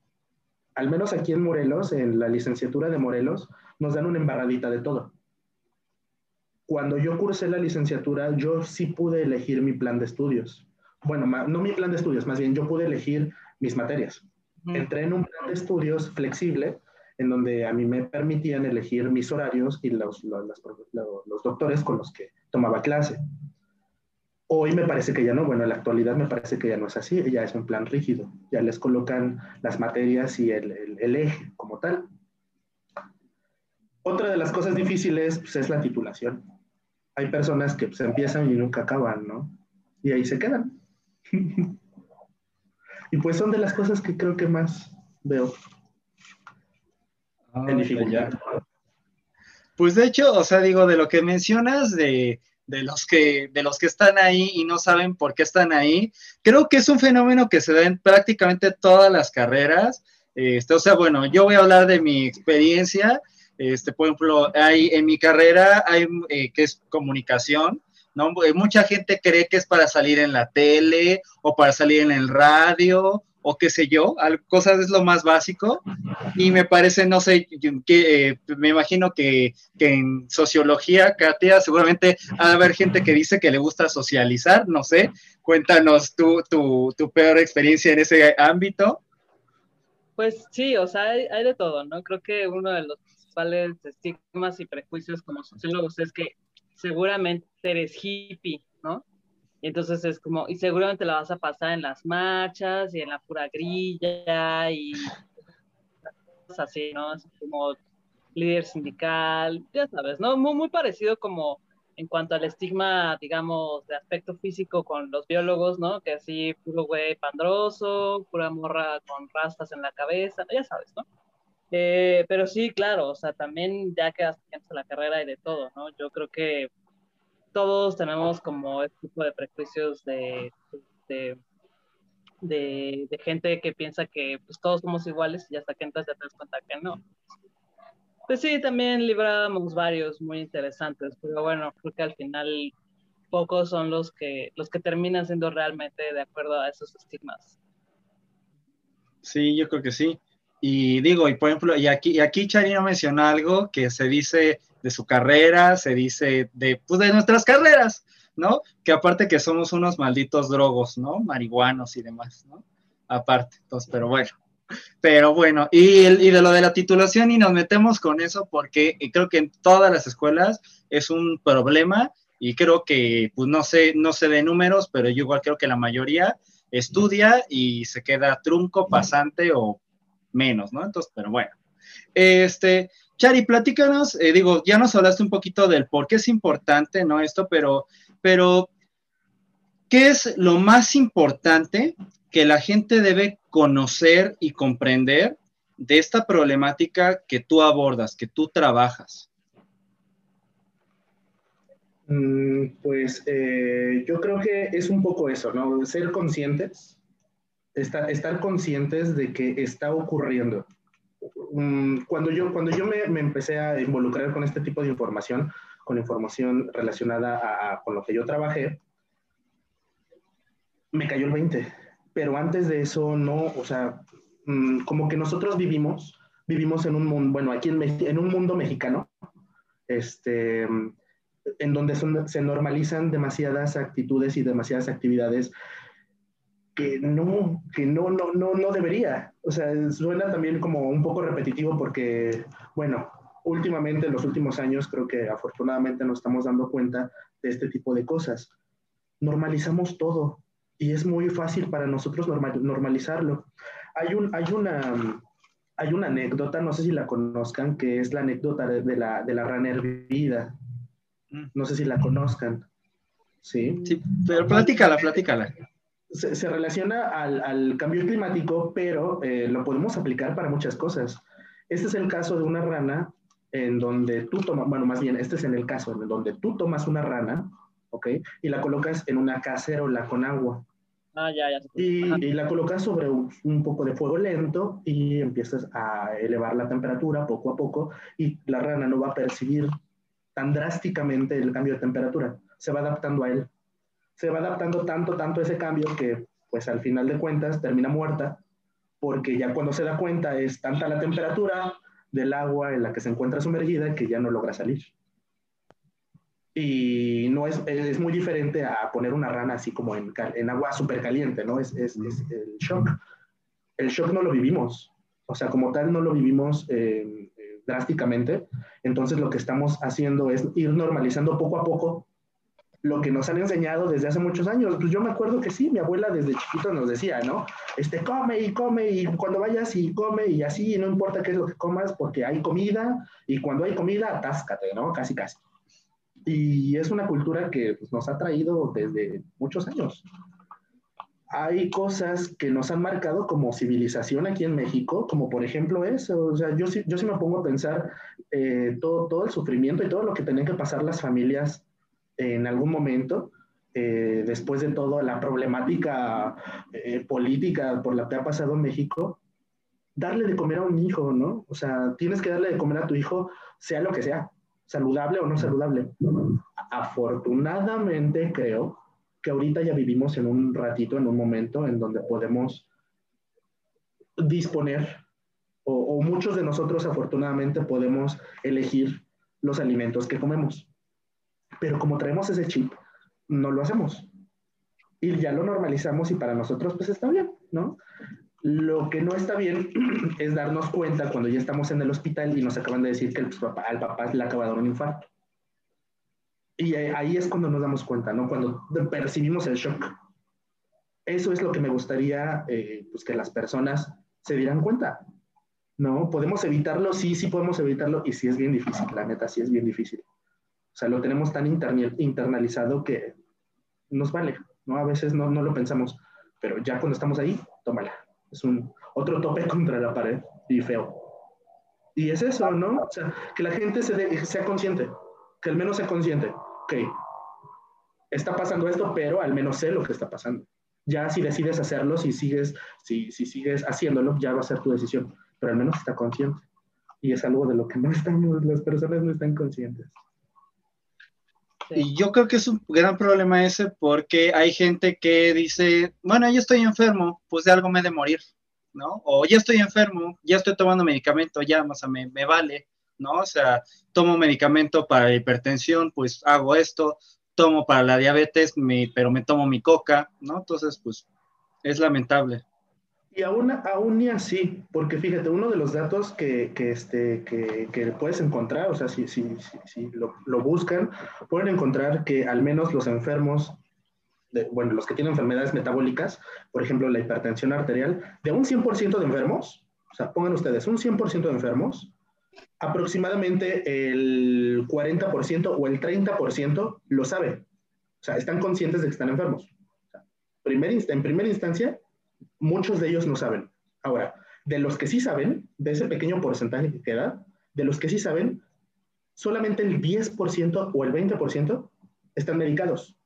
Al menos aquí en Morelos, en la licenciatura de Morelos, nos dan una embarradita de todo. Cuando yo cursé la licenciatura, yo sí pude elegir mi plan de estudios. Bueno, no mi plan de estudios, más bien yo pude elegir mis materias entré en un plan de estudios flexible en donde a mí me permitían elegir mis horarios y los, los, los, doctores con los que tomaba clase. Hoy me parece que ya no, bueno, en la actualidad me parece que ya no es así, ya es un plan rígido, ya les colocan las materias y el, el, eje como tal. Otra de las cosas difíciles pues, es la titulación. Hay personas que pues, empiezan y nunca acaban, ¿no? Y ahí se quedan. y pues son de las cosas que creo que más veo ah, en dificultad. Pues de hecho, o sea, digo, de lo que mencionas de, los que, de los que están ahí y no saben por qué están ahí, creo que es un fenómeno que se da en prácticamente todas las carreras. Este, o sea, bueno, yo voy a hablar de mi experiencia. Este, por ejemplo, hay, en mi carrera hay eh, que es comunicación, ¿no? Eh, mucha gente cree que es para salir en la tele o para salir en el radio o qué sé yo, cosas es lo más básico y me parece, no sé, que, eh, me imagino que, en sociología, Katia, seguramente ha de haber gente que dice que le gusta socializar, no sé, cuéntanos tu, tu, peor experiencia en ese ámbito. Pues sí, o sea, hay, hay de todo, ¿no? Creo que uno de los principales estigmas y prejuicios como sociólogos es que seguramente eres hippie, ¿no? Y entonces es como, y seguramente la vas a pasar en las marchas y en la pura grilla y cosas así, ¿no? Como líder sindical, ya sabes, ¿no? Muy, muy parecido como en cuanto al estigma, digamos, de aspecto físico con los biólogos, ¿no? Que así, puro güey pandroso, pura morra con rastas en la cabeza, ya sabes, ¿no? Eh, pero sí, claro, o sea, también ya que hasta la carrera y de todo, ¿no? Yo creo que todos tenemos como este tipo de prejuicios de, de, de, gente que piensa que pues, todos somos iguales y hasta que entras ya te das cuenta que no. Pues sí, también libramos varios muy interesantes, pero bueno, creo que al final pocos son los que, los que terminan siendo realmente de acuerdo a esos estigmas. Sí, yo creo que sí. Y digo, y por ejemplo, y aquí, y aquí Charino menciona algo que se dice de su carrera, se dice de, pues, de nuestras carreras, ¿no? Que aparte que somos unos malditos drogos, ¿no? Marihuanos y demás, ¿no? Aparte, entonces, pero bueno. Pero bueno, y, y de lo de la titulación y nos metemos con eso porque creo que en todas las escuelas es un problema y creo que, pues no sé, no sé de números, pero yo igual creo que la mayoría estudia y se queda trunco, pasante o menos, ¿no? Entonces, pero bueno. Este, Chari, platícanos, eh, digo, ya nos hablaste un poquito del por qué es importante, ¿no? Esto, pero, pero, ¿qué es lo más importante que la gente debe conocer y comprender de esta problemática que tú abordas, que tú trabajas? Mm, pues eh, yo creo que es un poco eso, ¿no? Ser conscientes, estar, estar conscientes de que está ocurriendo Mm, cuando yo, cuando yo me, me, empecé a involucrar con este tipo de información, con información relacionada a, con lo que yo trabajé, me cayó el 20. Pero antes de eso, no, o sea, mm, como que nosotros vivimos, vivimos en un mundo, bueno, aquí en, en un mundo mexicano, este, en donde se normalizan demasiadas actitudes y demasiadas actividades que no, que no, no, no, no debería. O sea, suena también como un poco repetitivo porque, bueno, últimamente, en los últimos años, creo que afortunadamente nos estamos dando cuenta de este tipo de cosas. Normalizamos todo y es muy fácil para nosotros normalizarlo. Hay, un, hay, una, hay una anécdota, no sé si la conozcan, que es la anécdota de, la, de la rana hervida. Mm. No sé si la conozcan. Sí. Sí, pero platícala, platícala se, relaciona al, cambio climático, pero eh, lo podemos aplicar para muchas cosas. Este es el caso de una rana en donde tú tomas, bueno, más bien, este es en el caso en donde tú tomas una rana, ¿ok? Y la colocas en una cacerola con agua. Ah, ya, ya. Y, y, la colocas sobre un, un, poco de fuego lento y empiezas a elevar la temperatura poco a poco y la rana no va a percibir tan drásticamente el cambio de temperatura, se va adaptando a él se va adaptando tanto, tanto ese cambio que pues al final de cuentas termina muerta, porque ya cuando se da cuenta es tanta la temperatura del agua en la que se encuentra sumergida que ya no logra salir. Y no es, es muy diferente a poner una rana así como en, en agua súper caliente, ¿no? Es, es, el shock. El shock no lo vivimos, o sea, como tal no lo vivimos eh, drásticamente. Entonces lo que estamos haciendo es ir normalizando poco a poco lo que nos han enseñado desde hace muchos años. Pues yo me acuerdo que sí, mi abuela desde chiquito nos decía, ¿no? Este, come y come y cuando vayas y come y así, no importa qué es lo que comas porque hay comida y cuando hay comida, atáscate, ¿no? Casi, casi. Y es una cultura que pues, nos ha traído desde muchos años. Hay cosas que nos han marcado como civilización aquí en México, como por ejemplo eso. O sea, yo, yo sí me pongo a pensar eh, todo, todo el sufrimiento y todo lo que tenían que pasar las familias en algún momento, eh, después de todo la problemática eh, política por la que ha pasado México, darle de comer a un hijo, ¿no? O sea, tienes que darle de comer a tu hijo, sea lo que sea, saludable o no saludable. Afortunadamente creo que ahorita ya vivimos en un ratito, en un momento en donde podemos disponer, o muchos de nosotros afortunadamente podemos elegir los alimentos que comemos. Pero como traemos ese chip, no lo hacemos. Y ya lo normalizamos y para nosotros pues está bien, ¿no? Lo que no está bien es darnos cuenta cuando ya estamos en el hospital y nos acaban de decir que el papá, al papá le acaba de dar un infarto. Y ahí es cuando nos damos cuenta, ¿no? Cuando percibimos el shock. Eso es lo que me gustaría eh, pues que las personas se dieran cuenta. ¿No? ¿Podemos evitarlo? Sí, sí podemos evitarlo y sí es bien difícil, la neta, sí es bien difícil. O sea, lo tenemos tan internalizado que nos vale, ¿no? A veces no, no lo pensamos, pero ya cuando estamos ahí, tómala. Es un otro tope contra la pared y feo. Y es eso, ¿no? O sea, que la gente se sea consciente, que al menos sea consciente. Ok, está pasando esto, pero al menos sé lo que está pasando. Ya si decides hacerlo, si sigues, si, si sigues haciéndolo, ya va a ser tu decisión, pero al menos está consciente. Y es algo de lo que no estamos, las personas no están conscientes. Y yo creo que es un gran problema ese porque hay gente que dice, bueno, yo estoy enfermo, pues de algo me he de morir, ¿no? O ya estoy enfermo, ya estoy tomando medicamento, ya, o sea, me, me vale, ¿no? O sea, tomo medicamento para hipertensión, pues hago esto, tomo para la diabetes, pero me tomo mi coca, ¿no? Entonces, pues es lamentable. Y aún, aún ni así, porque fíjate, uno de los datos que, que este, que, que, puedes encontrar, o sea, si, si, si, lo, lo, buscan, pueden encontrar que al menos los enfermos, de, bueno, los que tienen enfermedades metabólicas, por ejemplo, la hipertensión arterial, de un 100% de enfermos, o sea, pongan ustedes, un 100% de enfermos, aproximadamente el 40% o el 30% lo sabe. O sea, están conscientes de que están enfermos. O sea, primer, en primera instancia, muchos de ellos no saben. Ahora, de los que sí saben, de ese pequeño porcentaje que queda, de los que sí saben, solamente el 10% o el 20% están medicados.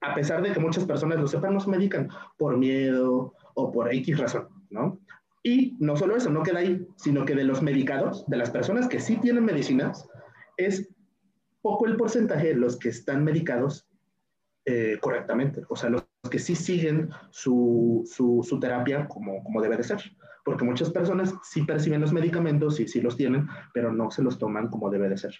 A pesar de que muchas personas lo sepan, no se medican por miedo o por X razón, ¿no? Y no solo eso, no queda ahí, sino que de los medicados, de las personas que sí tienen medicinas, es poco el porcentaje de los que están medicados eh, correctamente. O sea, los que sí siguen su, su, terapia como, como debe de ser. Porque muchas personas sí perciben los medicamentos, y sí los tienen, pero no se los toman como debe de ser.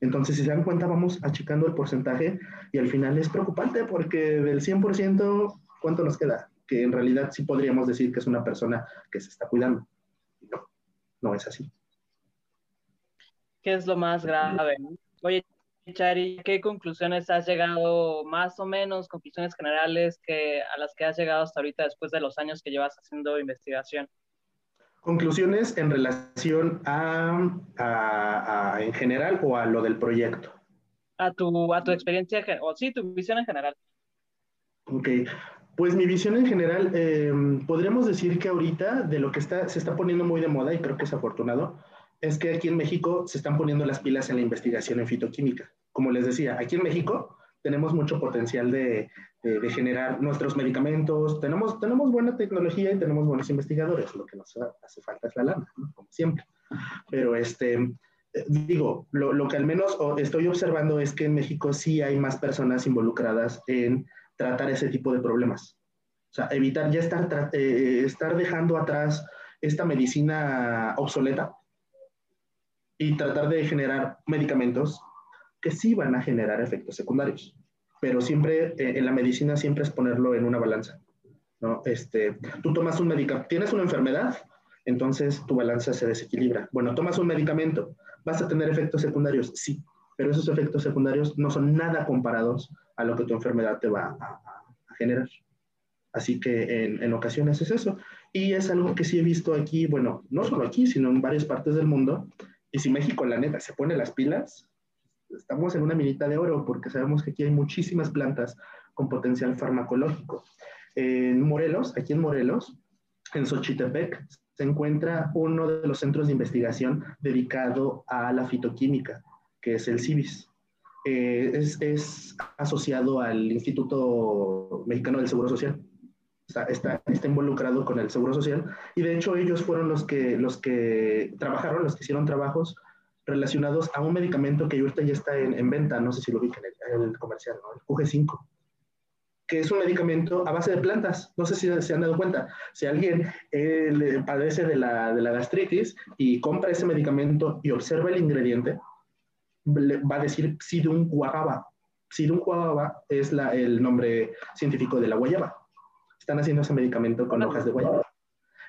Entonces, si se dan cuenta, vamos achicando el porcentaje y al final es preocupante porque del 100%, ¿cuánto nos queda? Que en realidad sí podríamos decir que es una persona que se está cuidando. No, no es así. ¿Qué es lo más grave? Oye, Chari, ¿qué conclusiones has llegado, más o menos, conclusiones generales que, a las que has llegado hasta ahorita después de los años que llevas haciendo investigación? Conclusiones en relación a, a, en general o a lo del proyecto. A tu, a tu experiencia, o sí, tu visión en general. Ok, pues mi visión en general, eh, podríamos decir que ahorita de lo que está, se está poniendo muy de moda, y creo que es afortunado, es que aquí en México se están poniendo las pilas en la investigación en fitoquímica. Como les decía, aquí en México tenemos mucho potencial de, de, generar nuestros medicamentos, tenemos, tenemos buena tecnología y tenemos buenos investigadores, lo que nos hace falta es la lana, como siempre. Pero este, eh, digo, lo, lo, que al menos estoy observando es que en México sí hay más personas involucradas en tratar ese tipo de problemas. O sea, evitar ya estar, eh, estar dejando atrás esta medicina obsoleta y tratar de generar medicamentos que sí van a generar efectos secundarios. Pero siempre, eh, en la medicina, siempre es ponerlo en una balanza. ¿no? Este, tú tomas un medicamento, tienes una enfermedad, entonces tu balanza se desequilibra. Bueno, tomas un medicamento, ¿vas a tener efectos secundarios? Sí, pero esos efectos secundarios no son nada comparados a lo que tu enfermedad te va a, generar. Así que en, en, ocasiones es eso. Y es algo que sí he visto aquí, bueno, no solo aquí, sino en varias partes del mundo. Y si México, la neta, se pone las pilas, estamos en una minita de oro porque sabemos que aquí hay muchísimas plantas con potencial farmacológico. En Morelos, aquí en Morelos, en Xochitepec, se encuentra uno de los centros de investigación dedicado a la fitoquímica, que es el CIBIS. Eh, es, es, asociado al Instituto Mexicano del Seguro Social. Está, está, está, involucrado con el Seguro Social y de hecho ellos fueron los que, los que trabajaron, los que hicieron trabajos relacionados a un medicamento que ahorita ya está en, en venta, no sé si lo vi en el, comercial, ¿no? el QG5 que es un medicamento a base de plantas. No sé si se han dado cuenta. Si alguien eh, padece de la, de la, gastritis y compra ese medicamento y observa el ingrediente, va a decir Sidum guayaba. Sidum guayaba es la, el nombre científico de la guayaba. Están haciendo ese medicamento con hojas de guayaba.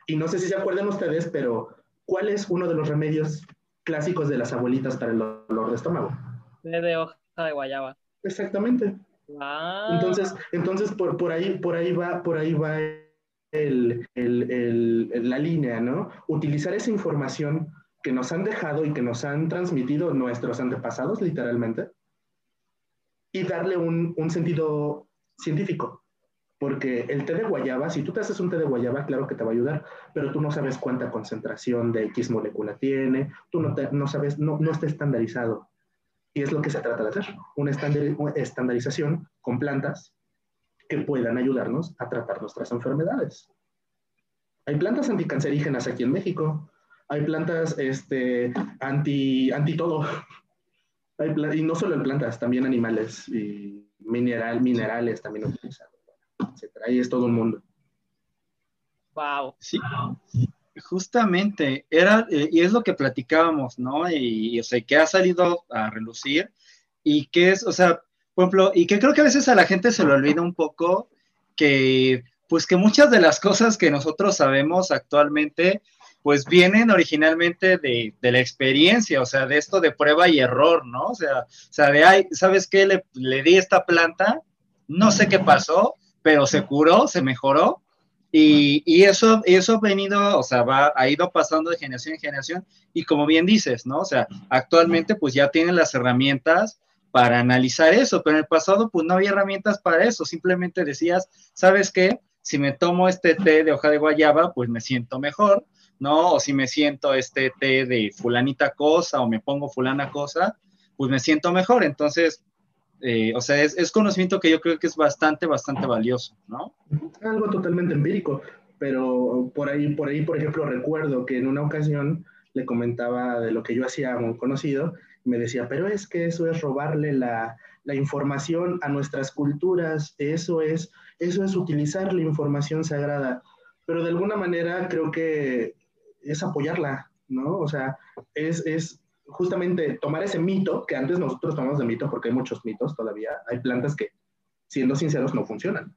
Y no sé si se acuerdan ustedes, pero ¿cuál es uno de los remedios clásicos de las abuelitas para el dolor de estómago? De hoja de guayaba. Exactamente. Entonces, entonces por, por, ahí, por ahí va, por ahí va el, el, el, la línea, ¿no? Utilizar esa información que nos han dejado y que nos han transmitido nuestros antepasados, literalmente, y darle un, un sentido científico. Porque el té de guayaba, si tú te haces un té de guayaba, claro que te va a ayudar, pero tú no sabes cuánta concentración de X molécula tiene, tú no, te, no sabes, no, está estandarizado. Y es lo que se trata de hacer, una estandarización con plantas que puedan ayudarnos a tratar nuestras enfermedades. Hay plantas anticancerígenas aquí en México, hay plantas este, anti, anti todo, hay y no solo en plantas, también animales y mineral, minerales también utilizan, etc. Ahí es todo un mundo. Wow. Sí justamente, era, eh, y es lo que platicábamos, ¿no? Y, o sea, que ha salido a relucir y que es, o sea, por ejemplo, y que creo que a veces a la gente se le olvida un poco que, pues que muchas de las cosas que nosotros sabemos actualmente, pues vienen originalmente de, de la experiencia, o sea, de esto de prueba y error, ¿no? O sea, o sea de, ay, ¿sabes qué? Le, le di esta planta, no sé qué pasó, pero se curó, se mejoró, y, eso, eso ha venido, o sea, va, ha ido pasando de generación en generación y como bien dices, ¿no? O sea, actualmente pues ya tienen las herramientas para analizar eso, pero en el pasado pues no había herramientas para eso, simplemente decías, ¿sabes qué? Si me tomo este té de hoja de guayaba, pues me siento mejor, ¿no? O si me siento este té de fulanita cosa o me pongo fulana cosa, pues me siento mejor. Entonces, eh, o sea, es, conocimiento que yo creo que es bastante, bastante valioso, ¿no? Algo totalmente empírico, pero por ahí, por ahí, por ejemplo, recuerdo que en una ocasión le comentaba de lo que yo hacía a un conocido, y me decía, pero es que eso es robarle la, la información a nuestras culturas, eso es, eso es utilizar la información sagrada, pero de alguna manera creo que es apoyarla, ¿no? O sea, es, es justamente tomar ese mito, que antes nosotros tomamos de mito porque hay muchos mitos todavía, hay plantas que, siendo sinceros, no funcionan.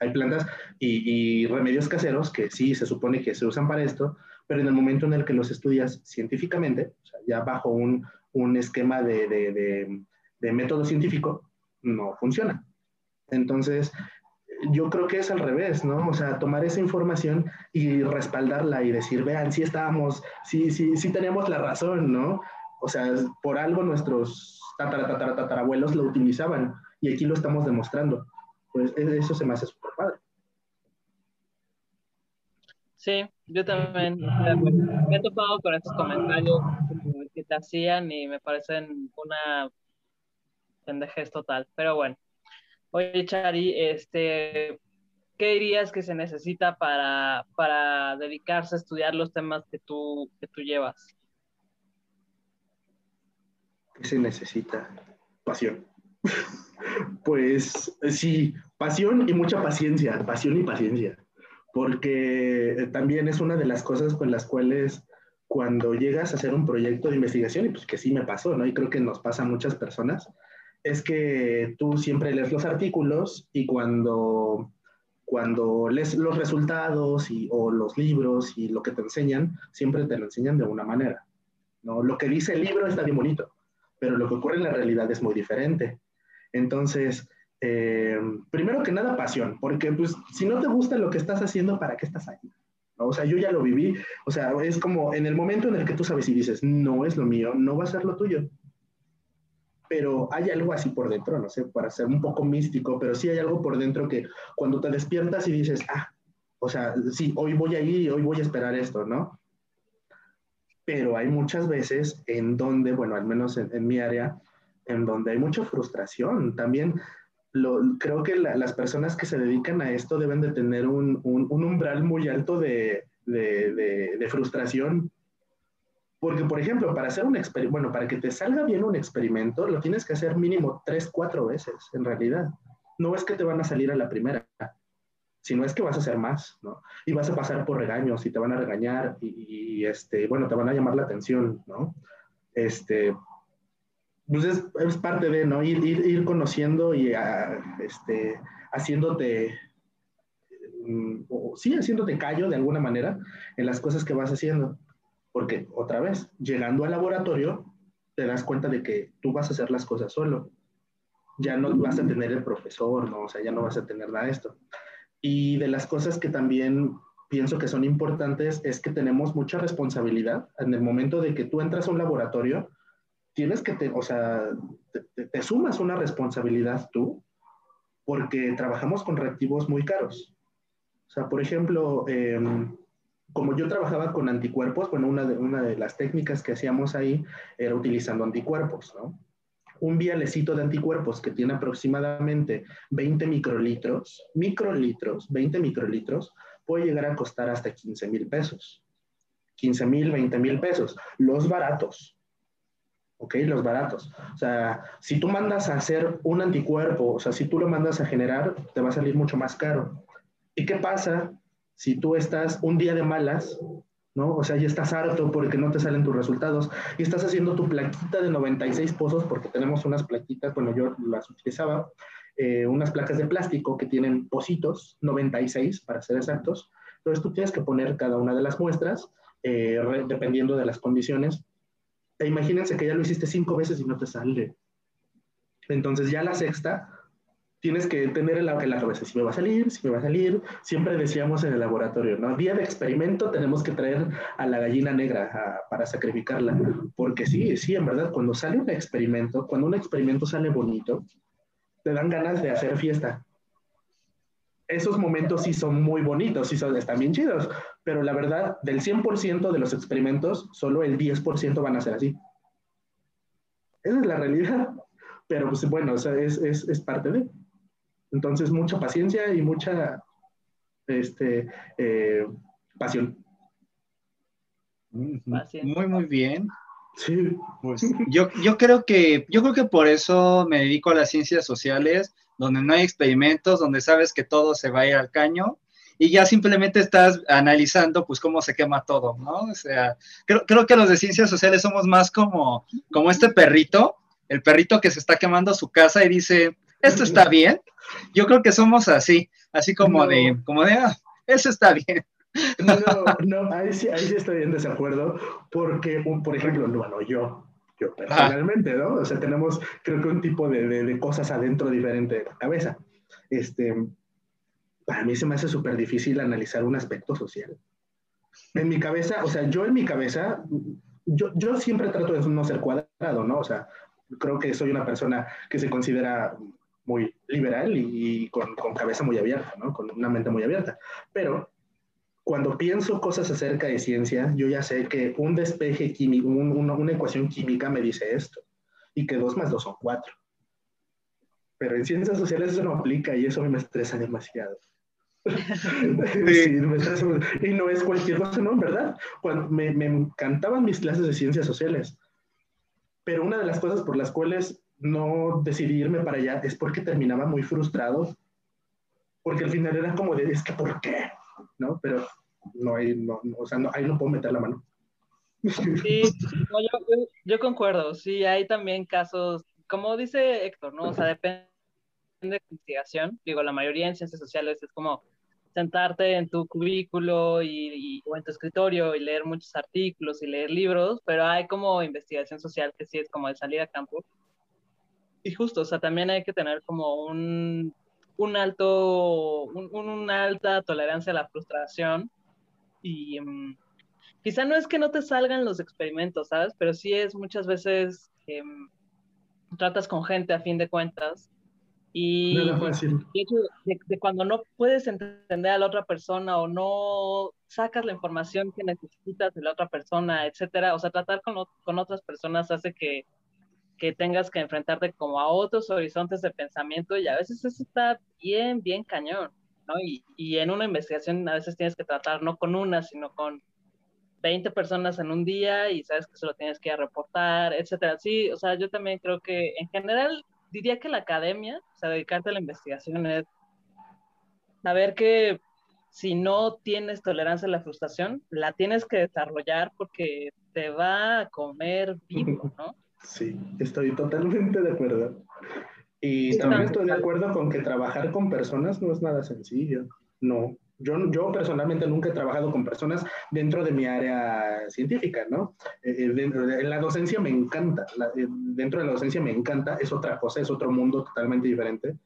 Hay plantas y, remedios caseros que sí se supone que se usan para esto, pero en el momento en el que los estudias científicamente, o sea, ya bajo un, un esquema de, de, de, método científico, no funciona. Entonces, yo creo que es al revés, ¿no? O sea, tomar esa información y respaldarla y decir, vean, sí estábamos, sí, sí, sí teníamos la razón, ¿no? O sea, por algo nuestros tatarabuelos lo utilizaban y aquí lo estamos demostrando. Pues e, eso se me hace súper padre. Sí, yo también me he topado con estos comentarios que te hacían y me parecen una pendejez total. Pero bueno, oye Chari, este, ¿qué dirías que se necesita para, para dedicarse a estudiar los temas que tú, que tú llevas? Se necesita? Pasión. pues sí, pasión y mucha paciencia, pasión y paciencia, porque también es una de las cosas con las cuales cuando llegas a hacer un proyecto de investigación, y pues que sí me pasó, ¿no? Y creo que nos pasa a muchas personas, es que tú siempre lees los artículos y cuando, cuando lees los resultados y, o los libros y lo que te enseñan, siempre te lo enseñan de una manera, ¿no? Lo que dice el libro está bien bonito, pero lo que ocurre en la realidad es muy diferente. Entonces, eh, primero que nada, pasión, porque pues si no te gusta lo que estás haciendo, ¿para qué estás ahí? O sea, yo ya lo viví, o sea, es como en el momento en el que tú sabes y dices, no es lo mío, no va a ser lo tuyo. Pero hay algo así por dentro, no sé, para ser un poco místico, pero sí hay algo por dentro que cuando te despiertas y dices, ah, o sea, sí, hoy voy a ir hoy voy a esperar esto, ¿no? Pero hay muchas veces en donde, bueno, al menos en, mi área, en donde hay mucha frustración. También lo, creo que las personas que se dedican a esto deben de tener un, un, umbral muy alto de, de, de, frustración. Porque, por ejemplo, para hacer un experimento, bueno, para que te salga bien un experimento, lo tienes que hacer mínimo tres, cuatro veces, en realidad. No es que te van a salir a la primera si no es que vas a hacer más, ¿no? Y vas a pasar por regaños y te van a regañar y, este, bueno, te van a llamar la atención, ¿no? Este, pues es, parte de, ¿no? Ir, ir, conociendo y ah, este, haciéndote, mm, sí, haciéndote callo de alguna manera en las cosas que vas haciendo. Porque, otra vez, llegando al laboratorio, te das cuenta de que tú vas a hacer las cosas solo. Ya no vas a tener el profesor, ¿no? O sea, ya no vas a tener nada de esto. Y de las cosas que también pienso que son importantes es que tenemos mucha responsabilidad en el momento de que tú entras a un laboratorio, tienes que, te, o sea, te, sumas una responsabilidad tú, porque trabajamos con reactivos muy caros. O sea, por ejemplo, em, como yo trabajaba con anticuerpos, bueno, una de, una de las técnicas que hacíamos ahí era utilizando anticuerpos, ¿no? Un vialecito de anticuerpos que tiene aproximadamente 20 microlitros, microlitros, 20 microlitros, puede llegar a costar hasta 15 mil pesos. 15 mil, 20 mil pesos. Los baratos. ¿Ok? Los baratos. O sea, si tú mandas a hacer un anticuerpo, o sea, si tú lo mandas a generar, te va a salir mucho más caro. ¿Y qué pasa si tú estás un día de malas ¿no? O sea, ya estás harto porque no te salen tus resultados y estás haciendo tu plaquita de 96 pozos porque tenemos unas plaquitas, bueno, yo las utilizaba, eh, unas placas de plástico que tienen pocitos, 96 para ser exactos. Entonces tú tienes que poner cada una de las muestras eh, dependiendo de las condiciones. E imagínense que ya lo hiciste cinco veces y no te sale. Entonces ya la sexta tienes que tener en la, en la cabeza si me va a salir, si me va a salir. Siempre decíamos en el laboratorio, ¿no? Día de experimento tenemos que traer a la gallina negra para sacrificarla. Porque sí, sí, en verdad, cuando sale un experimento, cuando un experimento sale bonito, te dan ganas de hacer fiesta. Esos momentos sí son muy bonitos, sí son, están bien chidos, pero la verdad, del 100% de los experimentos, solo el 10% van a ser así. Esa es la realidad. Pero pues bueno, es, es, es parte de... Entonces, mucha paciencia y mucha este, eh, pasión. Muy, muy bien. Sí. Pues, yo, yo, creo que, yo creo que por eso me dedico a las ciencias sociales, donde no hay experimentos, donde sabes que todo se va a ir al caño y ya simplemente estás analizando pues cómo se quema todo, ¿no? O sea, creo, creo que los de ciencias sociales somos más como, como este perrito, el perrito que se está quemando su casa y dice, esto está bien, yo creo que somos así, así como de, como de, ah, eso está bien. No, no, ahí sí, ahí sí estoy en desacuerdo, porque, por ejemplo, bueno, yo, yo personalmente, ¿no? O sea, tenemos, creo que un tipo de, de, cosas adentro diferente de la cabeza. Este, para mí se me hace súper difícil analizar un aspecto social. En mi cabeza, o sea, yo en mi cabeza, yo, yo siempre trato de no ser cuadrado, ¿no? O sea, creo que soy una persona que se considera muy liberal y, con, con, cabeza muy abierta, ¿no? Con una mente muy abierta. Pero cuando pienso cosas acerca de ciencia, yo ya sé que un despeje químico, una, una ecuación química me dice esto, y que dos más dos son cuatro. Pero en ciencias sociales eso no aplica y eso me estresa demasiado. sí, me estresa, y no es cualquier cosa, no, en verdad. Cuando me, me encantaban mis clases de ciencias sociales, pero una de las cosas por las cuales no decidí irme para allá es porque terminaba muy frustrado, porque al final era como de, es que ¿por qué? ¿No? Pero no hay, no, o sea, no, ahí no puedo meter la mano. Sí, yo, yo, concuerdo, sí, hay también casos, como dice Héctor, ¿no? O sea, depende de la investigación, digo, la mayoría en ciencias sociales es como sentarte en tu cubículo y, o en tu escritorio y leer muchos artículos y leer libros, pero hay como investigación social que sí es como de salir a campo. Y justo, o sea, también hay que tener como un, un alto, un, una alta tolerancia a la frustración y um, quizá no es que no te salgan los experimentos, ¿sabes? Pero sí es muchas veces que em, tratas con gente a fin de cuentas y de, cuando no puedes entender a la otra persona o no sacas la información que necesitas de la otra persona, etcétera, o sea, tratar con, con otras personas hace que, que, tengas que enfrentarte como a otros horizontes de pensamiento y a veces eso está bien, bien cañón, ¿no? Y, y en una investigación a veces tienes que tratar no con una, sino con 20 personas en un día y sabes que solo tienes que reportar, etcétera. Sí, o sea, yo también creo que en general diría que la academia, o sea, dedicarte a la investigación es saber que si no tienes tolerancia a la frustración, la tienes que desarrollar porque te va a comer vivo, ¿no? Sí, estoy totalmente de acuerdo. Y también estoy de acuerdo con que trabajar con personas no es nada sencillo. No, yo, yo, personalmente nunca he trabajado con personas dentro de mi área científica, ¿no? Eh, eh, dentro de, la docencia me encanta, eh, dentro de la docencia me encanta, es otra cosa, es otro mundo totalmente diferente,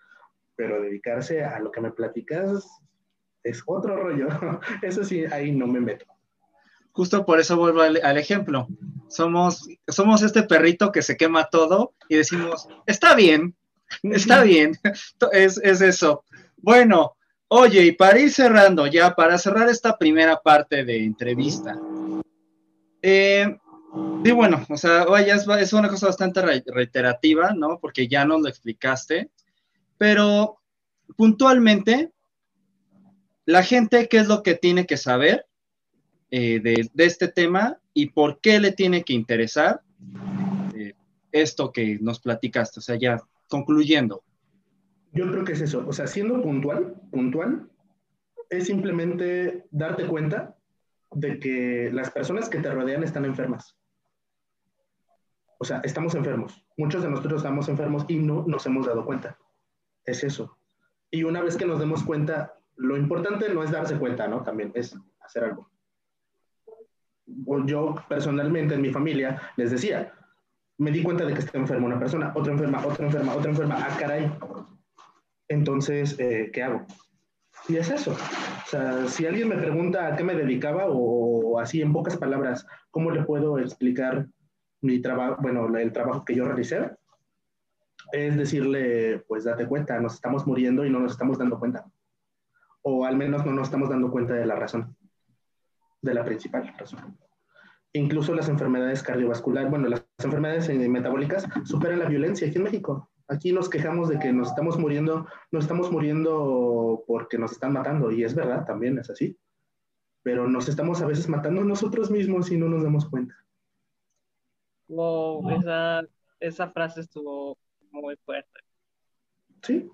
pero dedicarse a lo que me platicas es otro rollo. Eso sí, ahí no me meto. Justo por eso vuelvo al, al ejemplo. Somos, somos este perrito que se quema todo y decimos, está bien, está bien, es, es eso. Bueno, Oye, y para ir cerrando, ya para cerrar esta primera parte de entrevista, eh, sí, bueno, o sea, vaya, es, una cosa bastante reiterativa, ¿no? Porque ya nos lo explicaste, pero puntualmente, la gente, ¿qué es lo que tiene que saber eh, de, este tema y por qué le tiene que interesar eh, esto que nos platicaste? O sea, ya concluyendo. Yo creo que es eso, o sea, siendo puntual, puntual, es simplemente darte cuenta de que las personas que te rodean están enfermas. O sea, estamos enfermos. Muchos de nosotros estamos enfermos y no nos hemos dado cuenta. Es eso. Y una vez que nos demos cuenta, lo importante no es darse cuenta, ¿no? También es hacer algo. Yo personalmente en mi familia les decía, me di cuenta de que está enferma una persona, otra enferma, otra enferma, otra enferma. Ah, caray, entonces, eh, ¿qué hago? Y es eso. O sea, si alguien me pregunta a qué me dedicaba o, así en pocas palabras, ¿cómo le puedo explicar mi trabajo, bueno, el trabajo que yo realicé? Es decirle, pues date cuenta, nos estamos muriendo y no nos estamos dando cuenta. O al menos no nos estamos dando cuenta de la razón, de la principal razón. Incluso las enfermedades cardiovasculares, bueno, las enfermedades metabólicas superan la violencia aquí en México. Aquí nos quejamos de que nos estamos muriendo, nos estamos muriendo porque nos están matando, y es verdad, también es así. Pero nos estamos a veces matando nosotros mismos y no nos damos cuenta. Wow, esa, esa frase estuvo muy fuerte. Sí.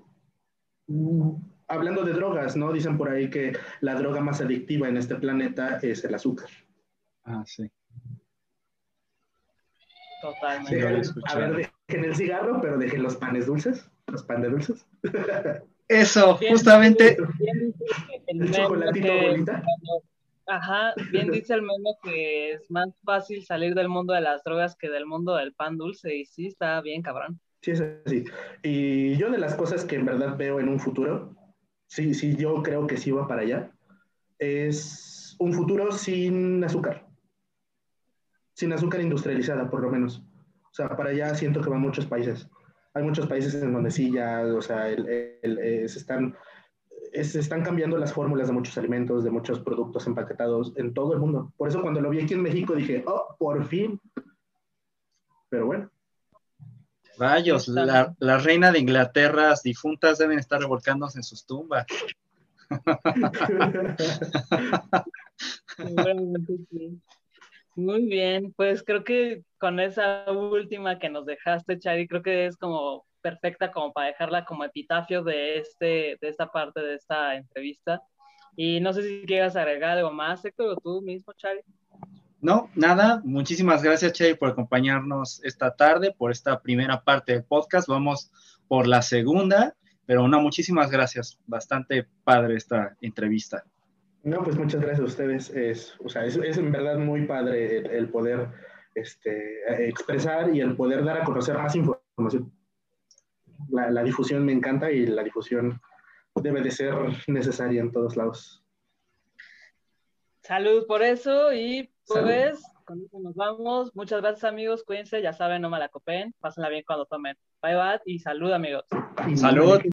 Mm, hablando de drogas, ¿no? Dicen por ahí que la droga más adictiva en este planeta es el azúcar. Ah, sí. Totalmente. a ver, dejen el cigarro, pero dejen los panes dulces, los panes dulces. Eso, justamente. el, chocolatito bolita. Ajá, bien dice el meme que es más fácil salir del mundo de las drogas que del mundo del pan dulce, y sí, está bien cabrón. Sí, es así. Y yo de las cosas que en verdad veo en un futuro, sí, sí, yo creo que sí va para allá, es un futuro sin azúcar sin azúcar industrializada, por lo menos. O sea, para allá siento que van muchos países. Hay muchos países en donde sí ya, o sea, eh, se, están, se están cambiando las fórmulas de muchos alimentos, de muchos productos empaquetados en todo el mundo. Por eso cuando lo vi aquí en México dije, oh, por fin. Pero bueno. Rayos, la, la reina de Inglaterra difuntas deben estar revolcándose en sus tumbas. Muy bien, pues creo que con esa última que nos dejaste, Chari, creo que es como perfecta como para dejarla como epitafio de, este, de esta parte de esta entrevista. Y no sé si quieras agregar algo más, Héctor, o tú mismo, Chari. No, nada. Muchísimas gracias, Chari, por acompañarnos esta tarde, por esta primera parte del podcast. Vamos por la segunda. Pero no, muchísimas gracias. Bastante padre esta entrevista. No, pues muchas gracias a ustedes. Es, o sea, es, es en verdad muy padre el, el poder este, expresar y el poder dar a conocer más información. La, la, difusión me encanta y la difusión debe de ser necesaria en todos lados. Salud por eso y pues con eso nos vamos. Muchas gracias amigos, cuídense, ya saben, no malacopen, pásenla bien cuando tomen. Bye bye y salud amigos. Salud.